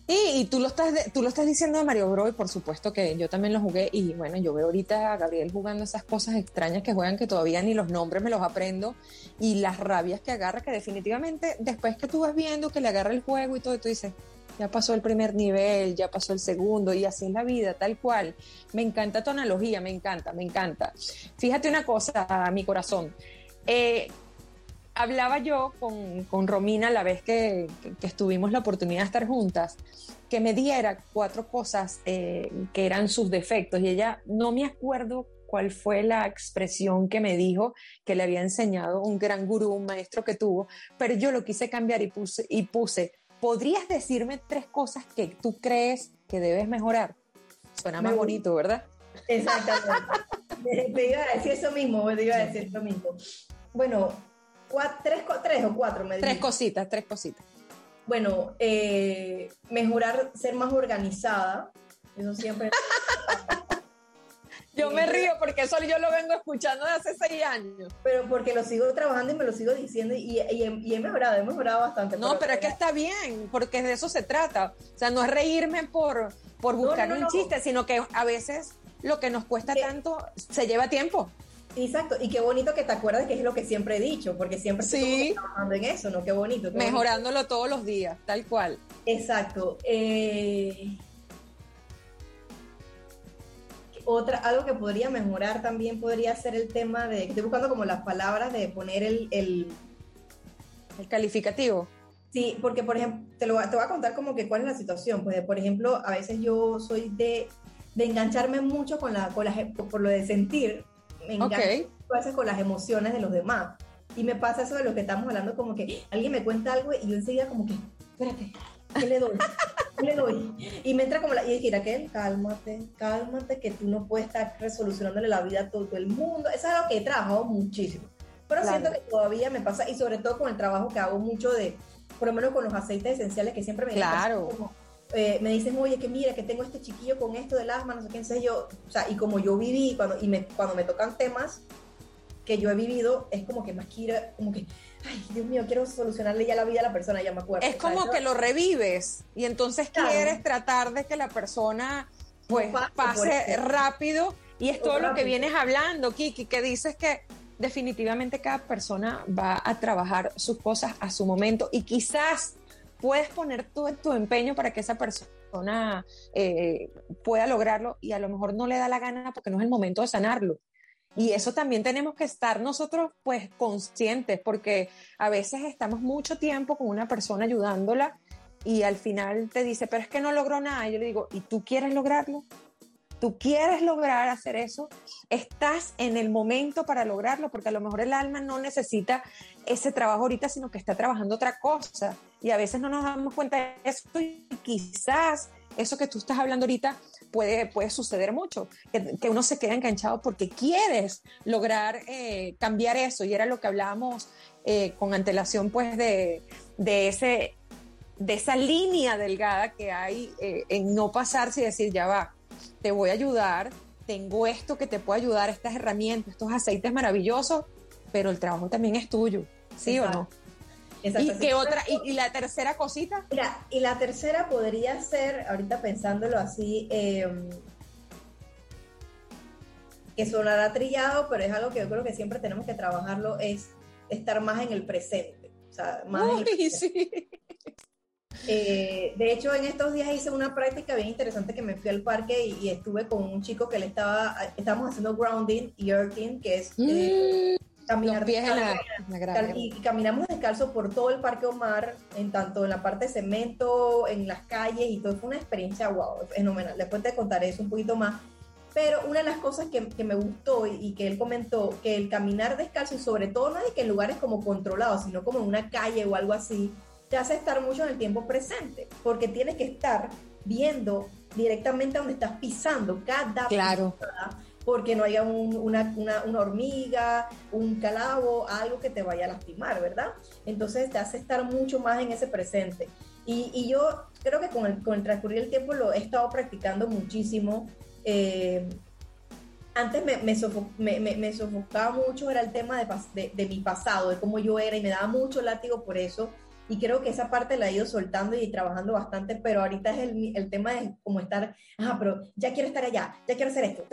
Y, tú, lo estás, tú lo estás diciendo de Mario Bros. y por supuesto que yo también lo jugué y bueno, yo veo ahorita a Gabriel jugando esas cosas extrañas que juegan que todavía ni los nombres me los aprendo y las rabias que agarra que definitivamente después que tú vas viendo que le agarra el juego y todo, tú dices, ya pasó el primer nivel, ya pasó el segundo y así es la vida, tal cual. Me encanta tu analogía, me encanta, me encanta. Fíjate una cosa, mi corazón. Eh, hablaba yo con, Romina la vez que, estuvimos la oportunidad de estar juntas, que me diera cuatro cosas eh, que eran sus defectos y ella no me acuerdo cuál fue la expresión que me dijo que le había enseñado un gran gurú, un maestro que tuvo, pero yo lo quise cambiar y puse, y puse ¿podrías decirme tres cosas que tú crees que debes mejorar? Suena más bonito, ¿verdad? Exactamente. te iba a decir eso mismo, te iba a decir eso mismo. Bueno, tres, tres o cuatro, me Tres cositas, tres cositas. Bueno, eh, mejorar, ser más organizada. Eso siempre. yo me río porque eso yo lo vengo escuchando desde hace seis años. Pero porque lo sigo trabajando y me lo sigo diciendo y, he, mejorado, he mejorado bastante. No, pero, es que está bien, porque de eso se trata. O sea, no es reírme por, por buscar un chiste, sino que a veces lo que nos cuesta tanto se lleva tiempo. Exacto, y qué bonito que te acuerdas que es lo que siempre he dicho, porque siempre estoy trabajando en eso, ¿no? Qué bonito. Mejorándolo todos los días, tal cual. Exacto. Eh, otra, algo que podría mejorar también podría ser el tema de, estoy buscando como las palabras de poner el... El, el calificativo. Sí, porque por ejemplo, te, lo, te voy a contar como que cuál es la situación. Pues, por ejemplo, a veces yo soy de, de engancharme mucho con la, con la, por lo de sentir me a veces con las emociones de los demás. Y me pasa eso de lo que estamos hablando, como que alguien me cuenta algo y yo enseguida como que, espérate, ¿qué le doy? ¿Qué le doy? Y me entra como la... Y dije, Raquel, cálmate, cálmate, que tú no puedes estar resolucionándole la vida a todo, el mundo. Eso es algo que he trabajado muchísimo. Pero siento que todavía me pasa, y sobre todo con el trabajo que hago mucho de, por lo menos con los aceites esenciales, que siempre me Claro. Eh, me dicen, oye, que mira, que tengo este chiquillo con esto del asma, no sé qué, entonces yo, o sea, y como yo viví, cuando, y me, cuando me tocan temas que yo he vivido, es como que más quiero, como que, ay, Dios mío, quiero solucionarle ya la vida a la persona, ya me acuerdo. Es como que lo revives y entonces quieres tratar de que la persona pues pase rápido y es todo lo que vienes hablando, Kiki, que dices que definitivamente cada persona va a trabajar sus cosas a su momento y quizás puedes poner todo tu empeño para que esa persona eh, pueda lograrlo y a lo mejor no le da la gana porque no es el momento de sanarlo. Y eso también tenemos que estar nosotros pues conscientes porque a veces estamos mucho tiempo con una persona ayudándola y al final te dice, pero es que no logró nada. Y yo le digo, ¿y tú quieres lograrlo? tú quieres lograr hacer eso, estás en el momento para lograrlo, porque a lo mejor el alma no necesita ese trabajo ahorita, sino que está trabajando otra cosa. Y a veces no nos damos cuenta de eso y quizás eso que tú estás hablando ahorita puede, puede suceder mucho, que, uno se queda enganchado porque quieres lograr eh, cambiar eso. Y era lo que hablábamos eh, con antelación, pues, de, de, ese, de esa línea delgada que hay eh, en no pasarse y decir, ya va, te voy a ayudar, tengo esto que te puede ayudar, estas herramientas, estos aceites maravillosos, pero el trabajo también es tuyo, ¿sí o no? ¿Y qué otra? ¿Y, la tercera cosita? Mira, y la tercera podría ser, ahorita pensándolo así, em, que sonará trillado, pero es algo que yo creo que siempre tenemos que trabajarlo, es estar más en el presente. O sea, más sí. Eh, de hecho, en estos días hice una práctica bien interesante que me fui al parque y, estuve con un chico que le estaba, estábamos haciendo grounding y earthing, que es eh, mm, caminar descalzo, y, caminamos descalzo por todo el Parque Omar, en tanto en la parte de cemento, en las calles y todo. Fue una experiencia wow, fenomenal. Después te contaré eso un poquito más. Pero una de las cosas que, que me gustó y, y, que él comentó, que el caminar descalzo y sobre todo no es que en lugares como controlados, sino como en una calle o algo así, te hace estar mucho en el tiempo presente, porque tienes que estar viendo directamente a donde estás pisando cada claro. Porque no haya una, una, hormiga, un calabo, algo que te vaya a lastimar, ¿verdad? Entonces te hace estar mucho más en ese presente. Y, yo creo que con el, con el, transcurrir del tiempo lo he estado practicando muchísimo. Eh, antes me, me, sofocaba mucho, era el tema de, de, de mi pasado, de cómo yo era, y me daba mucho látigo por eso y creo que esa parte la he ido soltando y trabajando bastante, pero ahorita es el, el tema de como estar, ajá, pero ya quiero estar allá, ya quiero hacer esto,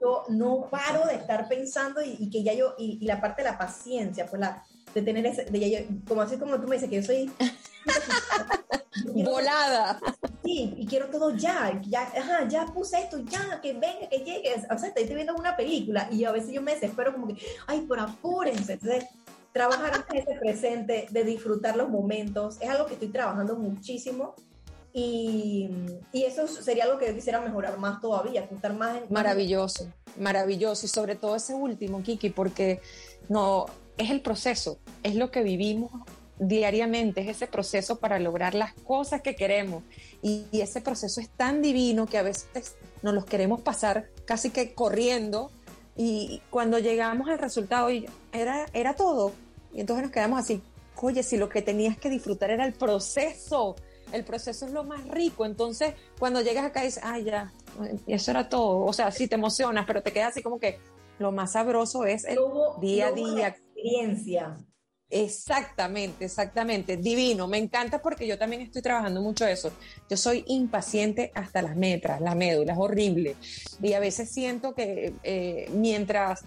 yo no paro de estar pensando y, que ya yo, y, la parte de la paciencia, pues la, de tener ese, de ya como así como tú me dices que yo soy... Volada. Sí, y quiero todo ya, ya, ajá, ya puse esto, ya, que venga, que llegue. O sea, estoy viendo una película y a veces yo me desespero como que, ay, pero apúrense. Entonces, trabajar en ese presente, de disfrutar los momentos, es algo que estoy trabajando muchísimo y, y, eso sería algo que yo quisiera mejorar más todavía, estar más en... Maravilloso, maravilloso y sobre todo ese último, Kiki, porque no, es el proceso, es lo que vivimos diariamente, es ese proceso para lograr las cosas que queremos y, y ese proceso es tan divino que a veces nos los queremos pasar casi que corriendo y cuando llegamos al resultado, era, era todo. Y entonces nos quedamos así, oye, si lo que tenías que disfrutar era el proceso, el proceso es lo más rico. Entonces, cuando llegas acá dices, ah, ya, eso era todo. O sea, sí te emocionas, pero te quedas así como que lo más sabroso es el día a día. Experiencia. Exactamente, exactamente. Divino. Me encanta porque yo también estoy trabajando mucho eso. Yo soy impaciente hasta las metras, la médula es horrible. Y a veces siento que eh, mientras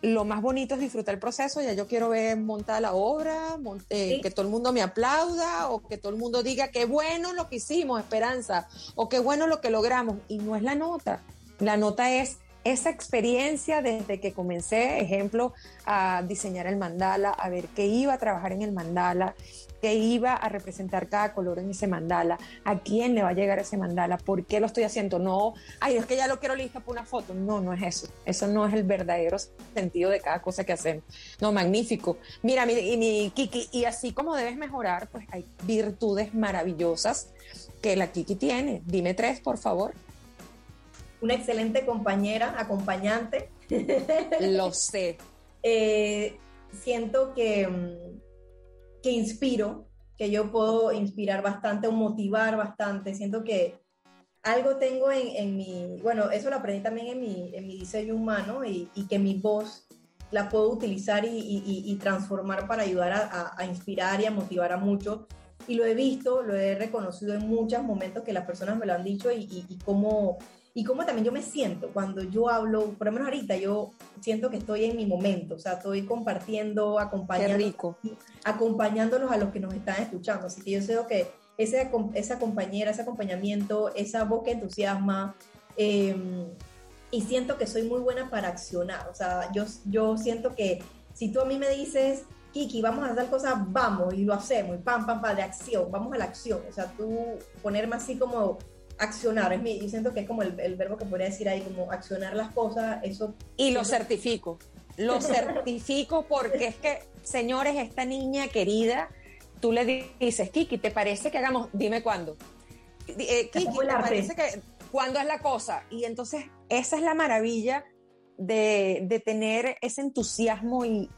lo más bonito es disfrutar el proceso, ya yo quiero ver montada la obra, eh, que todo el mundo me aplauda o que todo el mundo diga qué bueno lo que hicimos, esperanza, o qué bueno lo que logramos. Y no es la nota. La nota es esa experiencia desde que comencé, ejemplo, a diseñar el mandala, a ver qué iba a trabajar en el mandala, qué iba a representar cada color en ese mandala, a quién le va a llegar ese mandala, por qué lo estoy haciendo. No, ay, es que ya lo quiero listo para una foto. No, no es eso. Eso no es el verdadero sentido de cada cosa que hacemos. No, magnífico. Mira, mi, y mi Kiki, y así como debes mejorar, pues hay virtudes maravillosas que la Kiki tiene. Dime tres, por favor una excelente compañera, acompañante. Lo sé. Eh, siento que, mm, que inspiro, que yo puedo inspirar bastante o motivar bastante. Siento que algo tengo en, en mi, bueno, eso lo aprendí también en mi, en mi diseño humano y, y que mi voz la puedo utilizar y, y, y transformar para ayudar a, a, inspirar y a motivar a muchos. Y lo he visto, lo he reconocido en muchos momentos que las personas me lo han dicho y cómo y cómo también yo me siento cuando yo hablo, por lo menos ahorita yo siento que estoy en mi momento, o sea, estoy compartiendo, acompañando, acompañándolos a los que nos están escuchando. Así que yo sé que ese, esa compañera, ese acompañamiento, esa voz que entusiasma, em, y siento que soy muy buena para accionar. O sea, yo, yo siento que si tú a mí me dices, Kiki, vamos a hacer cosas, vamos y lo hacemos, y pam, pam, pam, de acción, vamos a la acción. O sea, tú ponerme así como accionar, es mi, yo siento que es como el, el, verbo que podría decir ahí, como accionar las cosas, eso... Y lo certifico, lo certifico porque es que, señores, esta niña querida, tú le dices, Kiki, ¿te parece que hagamos, dime cuándo? Eh, Kiki, ¿te parece que, cuándo es la cosa? Y entonces, esa es la maravilla de, de, tener ese entusiasmo y,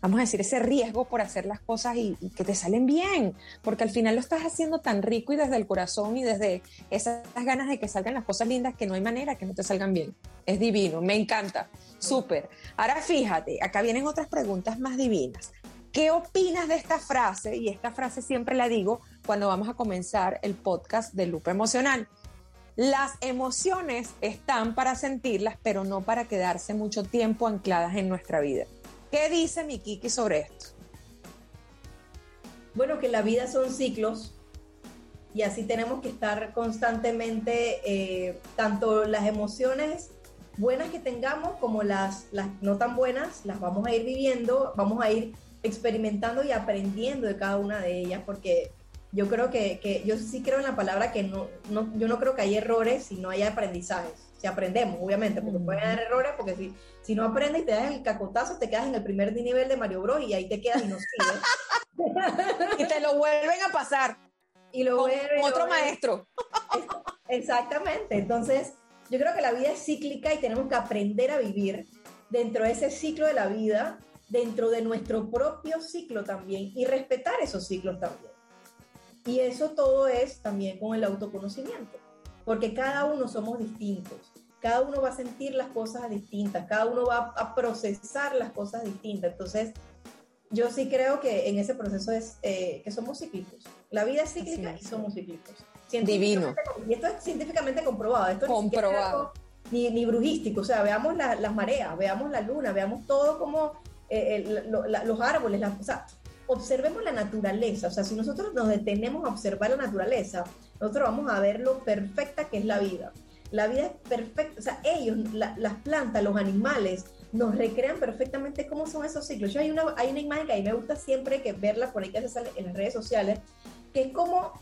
vamos a decir, ese riesgo por hacer las cosas y, y, que te salen bien, porque al final lo estás haciendo tan rico y desde el corazón y desde esas ganas de que salgan las cosas lindas que no hay manera que no te salgan bien. Es divino, me encanta, súper. Ahora fíjate, acá vienen otras preguntas más divinas. ¿Qué opinas de esta frase? Y esta frase siempre la digo cuando vamos a comenzar el podcast de Lupa Emocional. Las emociones están para sentirlas, pero no para quedarse mucho tiempo ancladas en nuestra vida. ¿Qué dice mi Kiki sobre esto? Bueno, que la vida son ciclos y así tenemos que estar constantemente, eh, tanto las emociones buenas que tengamos como las, las no tan buenas, las vamos a ir viviendo, vamos a ir experimentando y aprendiendo de cada una de ellas, porque yo creo que, que, yo sí creo en la palabra que no, no, yo no creo que hay errores si no hay aprendizajes. Si aprendemos, obviamente, porque pueden haber errores, porque si, si no aprendes y te das el cacotazo, te quedas en el primer nivel de Mario Bros y ahí te quedas y no sigues. y te lo vuelven a pasar. Y lo con vuelven, otro lo maestro. Exactamente. Entonces, yo creo que la vida es cíclica y tenemos que aprender a vivir dentro de ese ciclo de la vida, dentro de nuestro propio ciclo también y respetar esos ciclos también. Y eso todo es también con el autoconocimiento, porque cada uno somos distintos, cada uno va a sentir las cosas distintas, cada uno va a procesar las cosas distintas. Entonces, yo sí creo que en ese proceso es eh, que somos cíclicos. La vida es cíclica es. y somos cíclicos. Divino. Y esto es científicamente comprobado. Esto comprobado. Ni, ni, brujístico, o sea, veamos la, las mareas, veamos la luna, veamos todo como eh, el, lo, la, los árboles, la, o sea, observemos la naturaleza, o sea, si nosotros nos detenemos a observar la naturaleza, nosotros vamos a ver lo perfecta que es la vida. La vida es perfecta, o sea, ellos, la, las plantas, los animales, nos recrean perfectamente cómo son esos ciclos. Yo hay una, hay una imagen que a mí me gusta siempre que verla por ahí que se sale en las redes sociales, que es como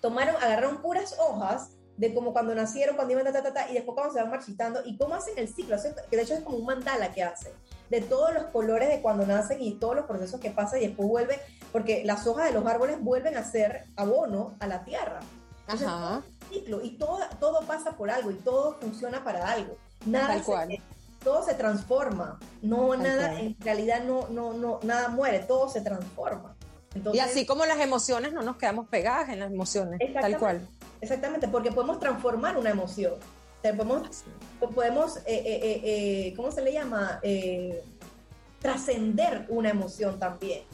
tomaron, agarraron puras hojas de como cuando nacieron, cuando iban, ta, ta, ta, y después cuando se van marchitando, y cómo hacen el ciclo, que de hecho es como un mandala que hacen, de todos los colores de cuando nacen y todos los procesos que pasan y después vuelven, porque las hojas de los árboles vuelven a ser abono a la tierra. Entonces, Ajá. ciclo, y todo, todo pasa por algo, y todo funciona para algo. Nada Tal cual. Se, todo se transforma, no Tal nada, cual. en realidad no, no, no, nada muere, todo se transforma. Entonces, y así como las emociones, no nos quedamos pegadas en las emociones, tal cual. Exactamente, porque podemos transformar una emoción. O sea, podemos, podemos eh, eh, eh, ¿cómo se le llama? trascender una emoción también.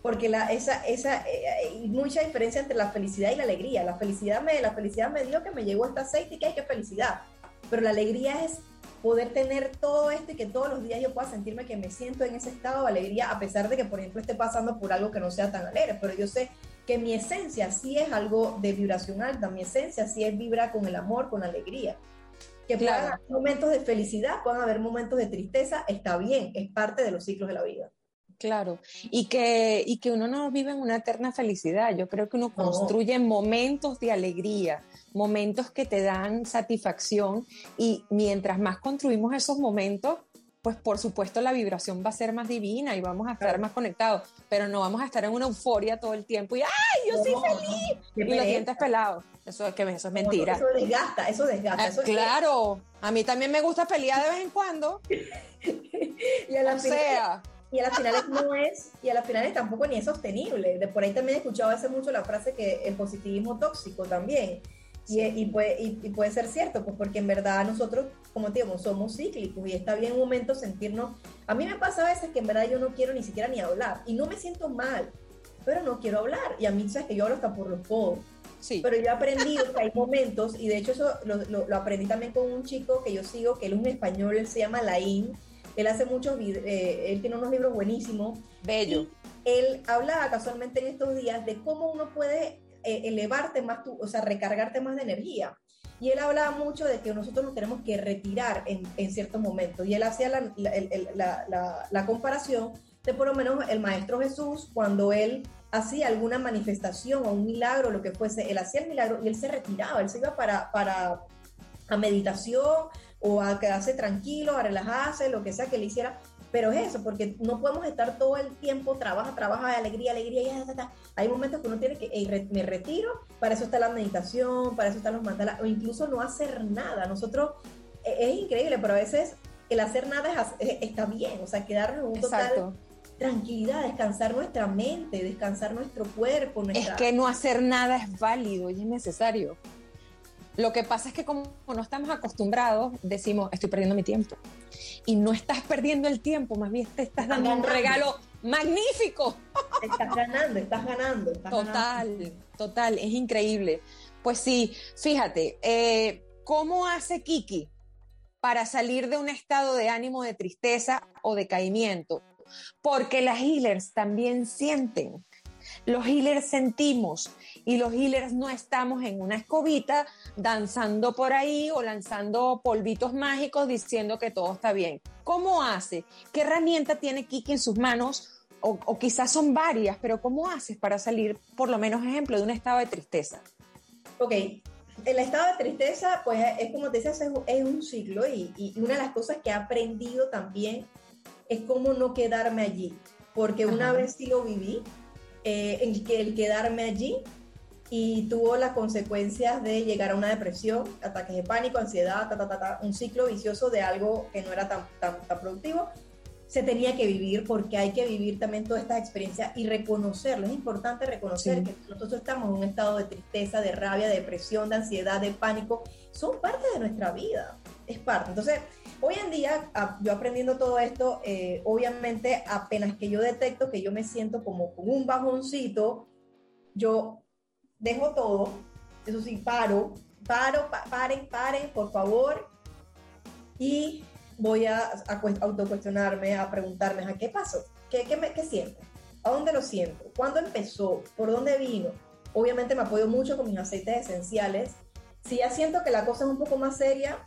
Porque la, esa, esa, hay mucha diferencia entre la felicidad y la alegría. La felicidad me, la felicidad me dio que me llegó este aceite y que hay que felicidad. Pero la alegría es poder tener todo esto y que todos los días yo pueda sentirme que me siento en ese estado de alegría, a pesar de que, por ejemplo, esté pasando por algo que no sea tan alegre, pero yo sé que mi esencia sí es algo de vibración alta, mi esencia sí es vibra con el amor, con alegría. Que claro. puedan haber momentos de felicidad, puedan haber momentos de tristeza, está bien, es parte de los ciclos de la vida. Claro, y que, y que uno no vive en una eterna felicidad, yo creo que uno construye no. momentos de alegría, momentos que te dan satisfacción y mientras más construimos esos momentos, pues por supuesto la vibración va a ser más divina y vamos a estar claro. más conectados, pero no vamos a estar en una euforia todo el tiempo y ¡ay, yo soy feliz! y los dientes pelados. Eso es que eso es mentira. Eso desgasta, eso desgasta. Ah, eso claro, es... a mí también me gusta pelear de vez en cuando. y a la o sea, y a las finales no es, y a las finales tampoco ni es sostenible. De por ahí también he escuchado hace mucho la frase que el positivismo tóxico también. Y, y, puede, y, puede ser cierto, pues porque en verdad nosotros, como te digo, somos cíclicos y está bien un momento sentirnos... A mí me pasa a veces que en verdad yo no quiero ni siquiera ni hablar y no me siento mal, pero no quiero hablar. Y a mí sabes que yo hablo hasta por los codos. Sí. Pero yo he aprendido que hay momentos, y de hecho eso lo, lo, aprendí también con un chico que yo sigo, que él es un español, él se llama Laín, él hace muchos eh, él tiene unos libros buenísimos. Bello. él hablaba casualmente en estos días de cómo uno puede eh, elevarte más, tu, o sea, recargarte más de energía. Y él hablaba mucho de que nosotros nos tenemos que retirar en, en ciertos momentos. Y él hacía la, la, la, comparación de por lo menos el Maestro Jesús, cuando él hacía alguna manifestación o un milagro, lo que fuese, él hacía el milagro y él se retiraba, él se iba para, para a meditación o a quedarse tranquilo, a relajarse, lo que sea que le hiciera. Pero es eso, porque no podemos estar todo el tiempo, trabaja, trabaja, alegría, alegría, ya, ya, ya. Hay momentos que uno tiene que, me retiro, para eso está la meditación, para eso están los mandalas, o incluso no hacer nada. Nosotros, e, es, increíble, pero a veces el hacer nada está bien, o sea, quedarnos en un total tranquilidad, descansar nuestra mente, descansar nuestro cuerpo. Es que no hacer nada es válido y es necesario. Lo que pasa es que como no estamos acostumbrados, decimos, estoy perdiendo mi tiempo. Y no estás perdiendo el tiempo, más bien te estás dando un regalo magnífico. Estás ganando, estás ganando. total, total, es increíble. Pues sí, fíjate, eh, ¿cómo hace Kiki para salir de un estado de ánimo de tristeza o decaimiento? Porque las healers también sienten. Los healers sentimos y los healers no estamos en una escobita danzando por ahí o lanzando polvitos mágicos diciendo que todo está bien. ¿Cómo hace? ¿Qué herramienta tiene Kiki en sus manos? O, quizás son varias, pero ¿cómo haces para salir, por lo menos ejemplo, de un estado de tristeza? Ok, el estado de tristeza, pues es como te decías, es, un ciclo y, y, una de las cosas que he aprendido también es cómo no quedarme allí, porque una vez sí lo viví, eh, el, el quedarme allí y tuvo las consecuencias de llegar a una depresión, ataques de pánico, ansiedad, un ciclo vicioso de algo que no era tan, tan, productivo. Se tenía que vivir porque hay que vivir también toda esta experiencia y reconocerlo. Es importante reconocer que nosotros estamos en un estado de tristeza, de rabia, de depresión, de ansiedad, de pánico. Son parte de nuestra vida. Es parte. Entonces, hoy en día, yo aprendiendo todo esto, eh, obviamente apenas que yo detecto que yo me siento como con un bajoncito, yo dejo todo, eso sí, paro, paro, paren, paren, por favor, y voy a, a autocuestionarme, a preguntarme, ¿a qué pasó? ¿Qué, qué, me, ¿Qué siento? ¿A dónde lo siento? ¿Cuándo empezó? ¿Por dónde vino? Obviamente me apoyo mucho con mis aceites esenciales. Si ya siento que la cosa es un poco más seria,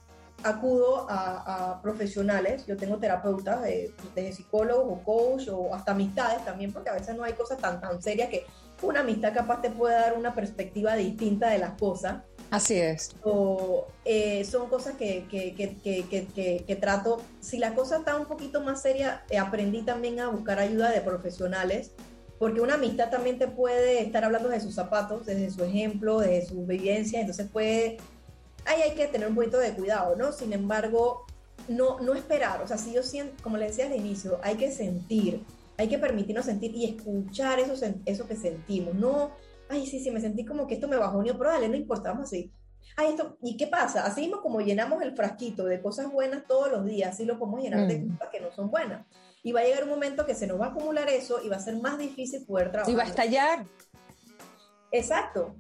acudo a, profesionales. Yo tengo terapeutas, de, de psicólogos o coach o hasta amistades también, porque a veces no hay cosas tan, tan serias que una amistad capaz te puede dar una perspectiva distinta de las cosas. Así es. O, eh, son cosas que, que, que, que, trato. Si la cosa está un poquito más seria, eh, aprendí también a buscar ayuda de profesionales, porque una amistad también te puede estar hablando de sus zapatos, desde su ejemplo, de sus vivencias, entonces puede... Ahí hay que tener un poquito de cuidado, ¿no? Sin embargo, no, no esperar. O sea, si yo siento, como le decía al inicio, hay que sentir hay que permitirnos sentir y escuchar eso, eso que sentimos. No, ay, sí, sí, me sentí como que esto me bajó, pero dale, no importa, vamos así. Ay, esto, ¿y qué pasa? Así mismo como llenamos el frasquito de cosas buenas todos los días, así lo podemos llenar de mm. cosas que no son buenas. Y va a llegar un momento que se nos va a acumular eso y va a ser más difícil poder trabajar. Y va a estallar. Exacto.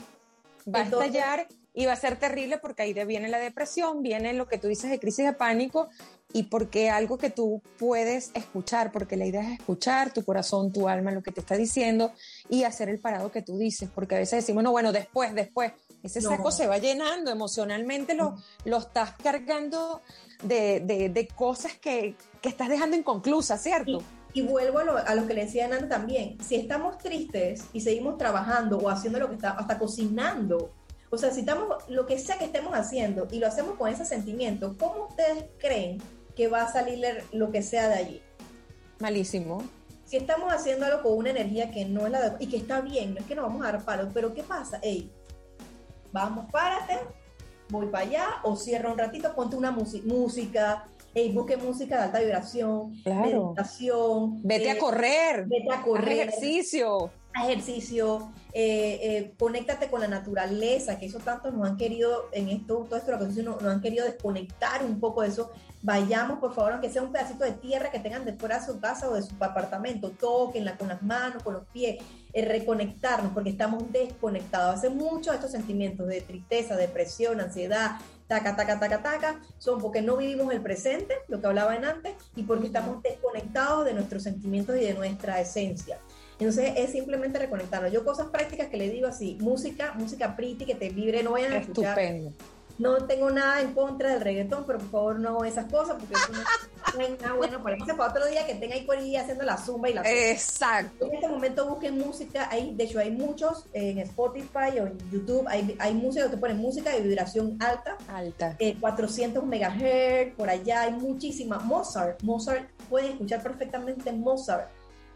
Va a estallar y va a ser terrible porque ahí viene la depresión, viene lo que tú dices de crisis de pánico y porque algo que tú puedes escuchar, porque la idea es escuchar tu corazón, tu alma, lo que te está diciendo y hacer el parado que tú dices, porque a veces decimos, no, bueno, después, después, ese saco se va llenando emocionalmente, lo, lo estás cargando de, de, cosas que, que, estás dejando inconclusas, ¿cierto? Y, vuelvo a lo, a lo, que le decía Ana también, si estamos tristes y seguimos trabajando o haciendo lo que está, hasta cocinando, o sea, si estamos, lo que sea que estemos haciendo y lo hacemos con ese sentimiento, ¿cómo ustedes creen que va a salir lo que sea de allí. Malísimo. Si estamos haciendo algo con una energía que no es la de, y que está bien, no es que nos vamos a dar palos, pero ¿qué pasa? Ey, vamos, párate, voy para allá, o cierra un ratito, ponte una música, hey, busque música de alta vibración, meditación. Vete a eh, correr. Vete a correr. ejercicio. Ejercicio, eh, eh, conéctate con la naturaleza, que eso tanto nos han querido en esto, todo esto, nos, nos han querido desconectar un poco de eso. Vayamos, por favor, aunque sea un pedacito de tierra que tengan después de su casa o de su apartamento, toquenla con las manos, con los pies, eh, reconectarnos, porque estamos desconectados. Hace muchos estos sentimientos de tristeza, depresión, ansiedad, taca, taca, taca, taca, son porque no vivimos el presente, lo que hablaban antes, y porque estamos desconectados de nuestros sentimientos y de nuestra esencia. Entonces es simplemente reconectarnos. Yo cosas prácticas que le digo así, música, música pretty, que te vibre, no vayan a escuchar. Estupendo. No tengo nada en contra del reggaetón, pero por favor no esas cosas, porque eso no, es nada bueno para que para otro día que tenga ahí por ahí haciendo la zumba y la zumba. Exacto. En este momento busquen música, hay, de hecho hay muchos en Spotify o en YouTube, hay, hay música que te ponen música de vibración alta. Alta. 400 eh, megahertz, por allá hay muchísima. Mozart, Mozart, pueden escuchar perfectamente Mozart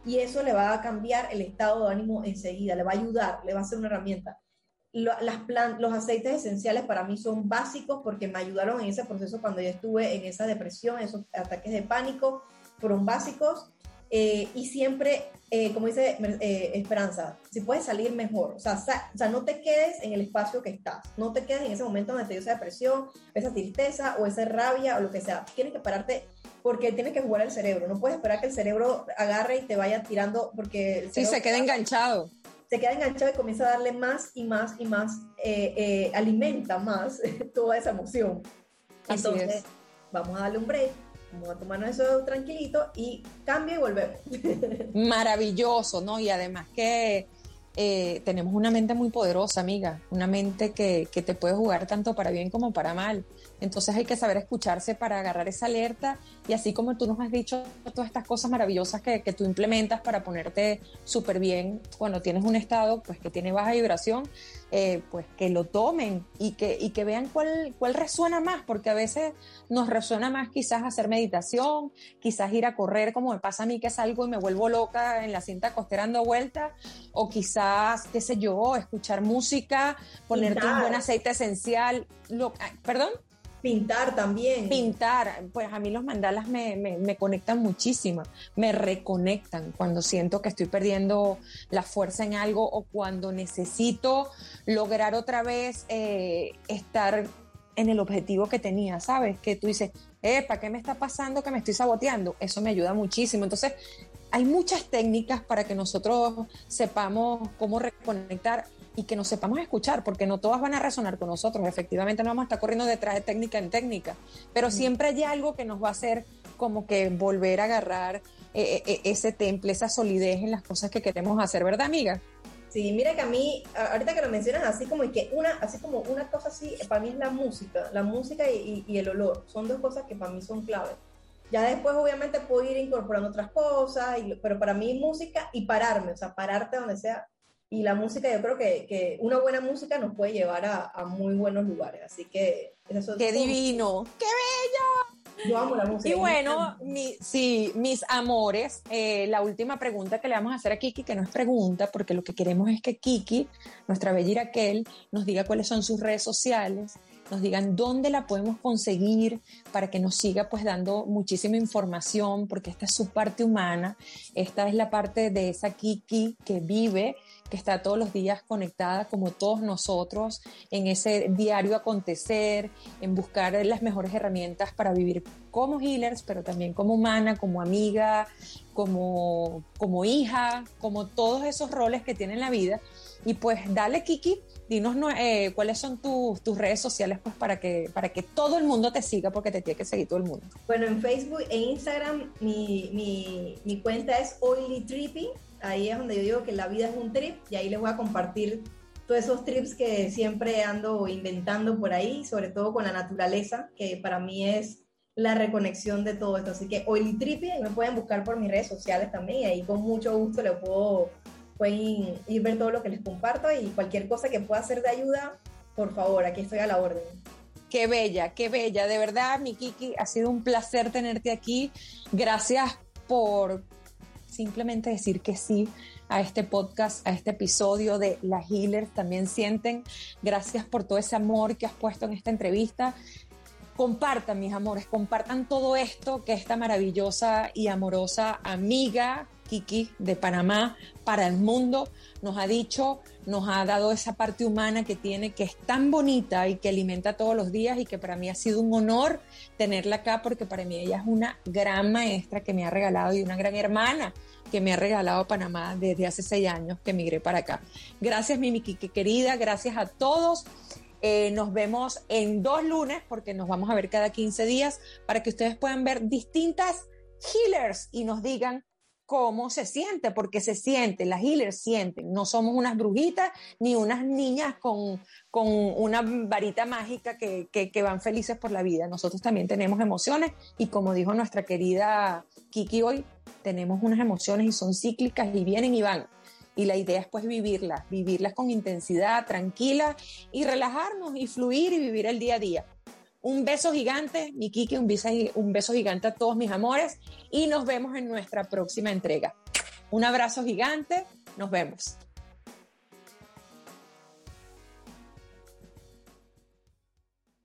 y eso le va a cambiar el estado de ánimo enseguida, le va a ayudar, le va a ser una herramienta. las los aceites esenciales para mí son básicos porque me ayudaron en ese proceso cuando yo estuve en esa depresión, esos ataques de pánico, fueron básicos. Eh, y siempre, eh, como dice eh, Esperanza, si puedes salir mejor, o sea, o sea, no te quedes en el espacio que estás, no te quedes en ese momento donde te dio esa depresión, esa tristeza o esa rabia o lo que sea. Tienes que pararte porque tiene que jugar el cerebro. No puedes esperar que el cerebro agarre y te vaya tirando porque... sí, se queda enganchado. Se queda enganchado y comienza a darle más y más y más, eh, eh, alimenta más toda esa emoción. Entonces, vamos a darle un break, vamos a tomarnos eso tranquilito y cambio y volvemos. Maravilloso, ¿no? Y además que eh, tenemos una mente muy poderosa, amiga, una mente que, que, te puede jugar tanto para bien como para mal. Entonces hay que saber escucharse para agarrar esa alerta y así como tú nos has dicho todas estas cosas maravillosas que, que tú implementas para ponerte súper bien cuando tienes un estado pues que tiene baja vibración, eh, pues que lo tomen y que, y que vean cuál, cuál resuena más, porque a veces nos resuena más quizás hacer meditación, quizás ir a correr como me pasa a mí que salgo y me vuelvo loca en la cinta costera dando vueltas, o quizás, qué sé yo, escuchar música, ponerte un buen aceite esencial, lo, ah, perdón. Pintar también. Pintar, pues a mí los mandalas me, me, conectan muchísimo, me reconectan cuando siento que estoy perdiendo la fuerza en algo o cuando necesito lograr otra vez eh, estar en el objetivo que tenía, ¿sabes? Que tú dices, ¿para qué me está pasando que me estoy saboteando? Eso me ayuda muchísimo. Entonces, hay muchas técnicas para que nosotros sepamos cómo reconectar y que nos sepamos escuchar, porque no todas van a resonar con nosotros. Efectivamente, no vamos a estar corriendo detrás de técnica en técnica, pero siempre hay algo que nos va a hacer como que volver a agarrar eh, eh, eh, ese temple, esa solidez en las cosas que queremos hacer, ¿verdad, amiga? Sí, mira que a mí, ahorita que lo mencionas así como que una, así como una cosa así, para mí es la música, la música y, y el olor, son dos cosas que para mí son claves. Ya después obviamente puedo ir incorporando otras cosas, pero para mí música y pararme, o sea, pararte donde sea y la música, yo creo que, que una buena música nos puede llevar a, a muy buenos lugares. Así que eso ¡Qué divino! ¡Qué bello! Yo amo la música. Y bueno, mi, sí, mis amores, eh, la última pregunta que le vamos a hacer a Kiki, que no es pregunta, porque lo que queremos es que Kiki, nuestra bella Iraquel, nos diga cuáles son sus redes sociales, nos digan dónde la podemos conseguir para que nos siga pues dando muchísima información, porque esta es su parte humana, esta es la parte de esa Kiki que vive que está todos los días conectada como todos nosotros en ese diario acontecer, en buscar las mejores herramientas para vivir como healers, pero también como humana, como amiga, como, como hija, como todos esos roles que tiene en la vida. Y pues dale, Kiki, dinos eh, cuáles son tus, tus redes sociales pues para que, para que todo el mundo te siga, porque te tiene que seguir todo el mundo. Bueno, en Facebook e Instagram mi, mi, cuenta es Oily Tripping ahí es donde yo digo que la vida es un trip y ahí les voy a compartir todos esos trips que siempre ando inventando por ahí, sobre todo con la naturaleza, que para mí es la reconexión de todo esto. Así que Oily Trippy, me pueden buscar por mis redes sociales también y ahí con mucho gusto les puedo pueden ir ver todo lo que les comparto y cualquier cosa que pueda ser de ayuda, por favor, aquí estoy a la orden. Qué bella, qué bella. De verdad, mi Kiki, ha sido un placer tenerte aquí. Gracias por, simplemente decir que sí a este podcast, a este episodio de La Healers también sienten. Gracias por todo ese amor que has puesto en esta entrevista. compartan, mis amores, compartan todo esto que esta maravillosa y amorosa amiga Kiki de Panamá para el mundo nos ha dicho, nos ha dado esa parte humana que tiene, que es tan bonita y que alimenta todos los días y que para mí ha sido un honor tenerla acá porque para mí ella es una gran maestra que me ha regalado y una gran hermana que me ha regalado Panamá desde hace seis años que migré para acá. Gracias, mi Kiki querida, gracias a todos. Eh, nos vemos en dos lunes porque nos vamos a ver cada 15 días para que ustedes puedan ver distintas healers y nos digan cómo se siente, porque se siente, las healers sienten, no somos unas brujitas ni unas niñas con, con una varita mágica que, que, van felices por la vida, nosotros también tenemos emociones y como dijo nuestra querida Kiki hoy, tenemos unas emociones y son cíclicas y vienen y van. Y la idea es pues vivirlas, vivirlas con intensidad, tranquila y relajarnos y fluir y vivir el día a día. Un beso gigante, mi Kiki, un un beso gigante a todos mis amores y nos vemos en nuestra próxima entrega. Un abrazo gigante, nos vemos.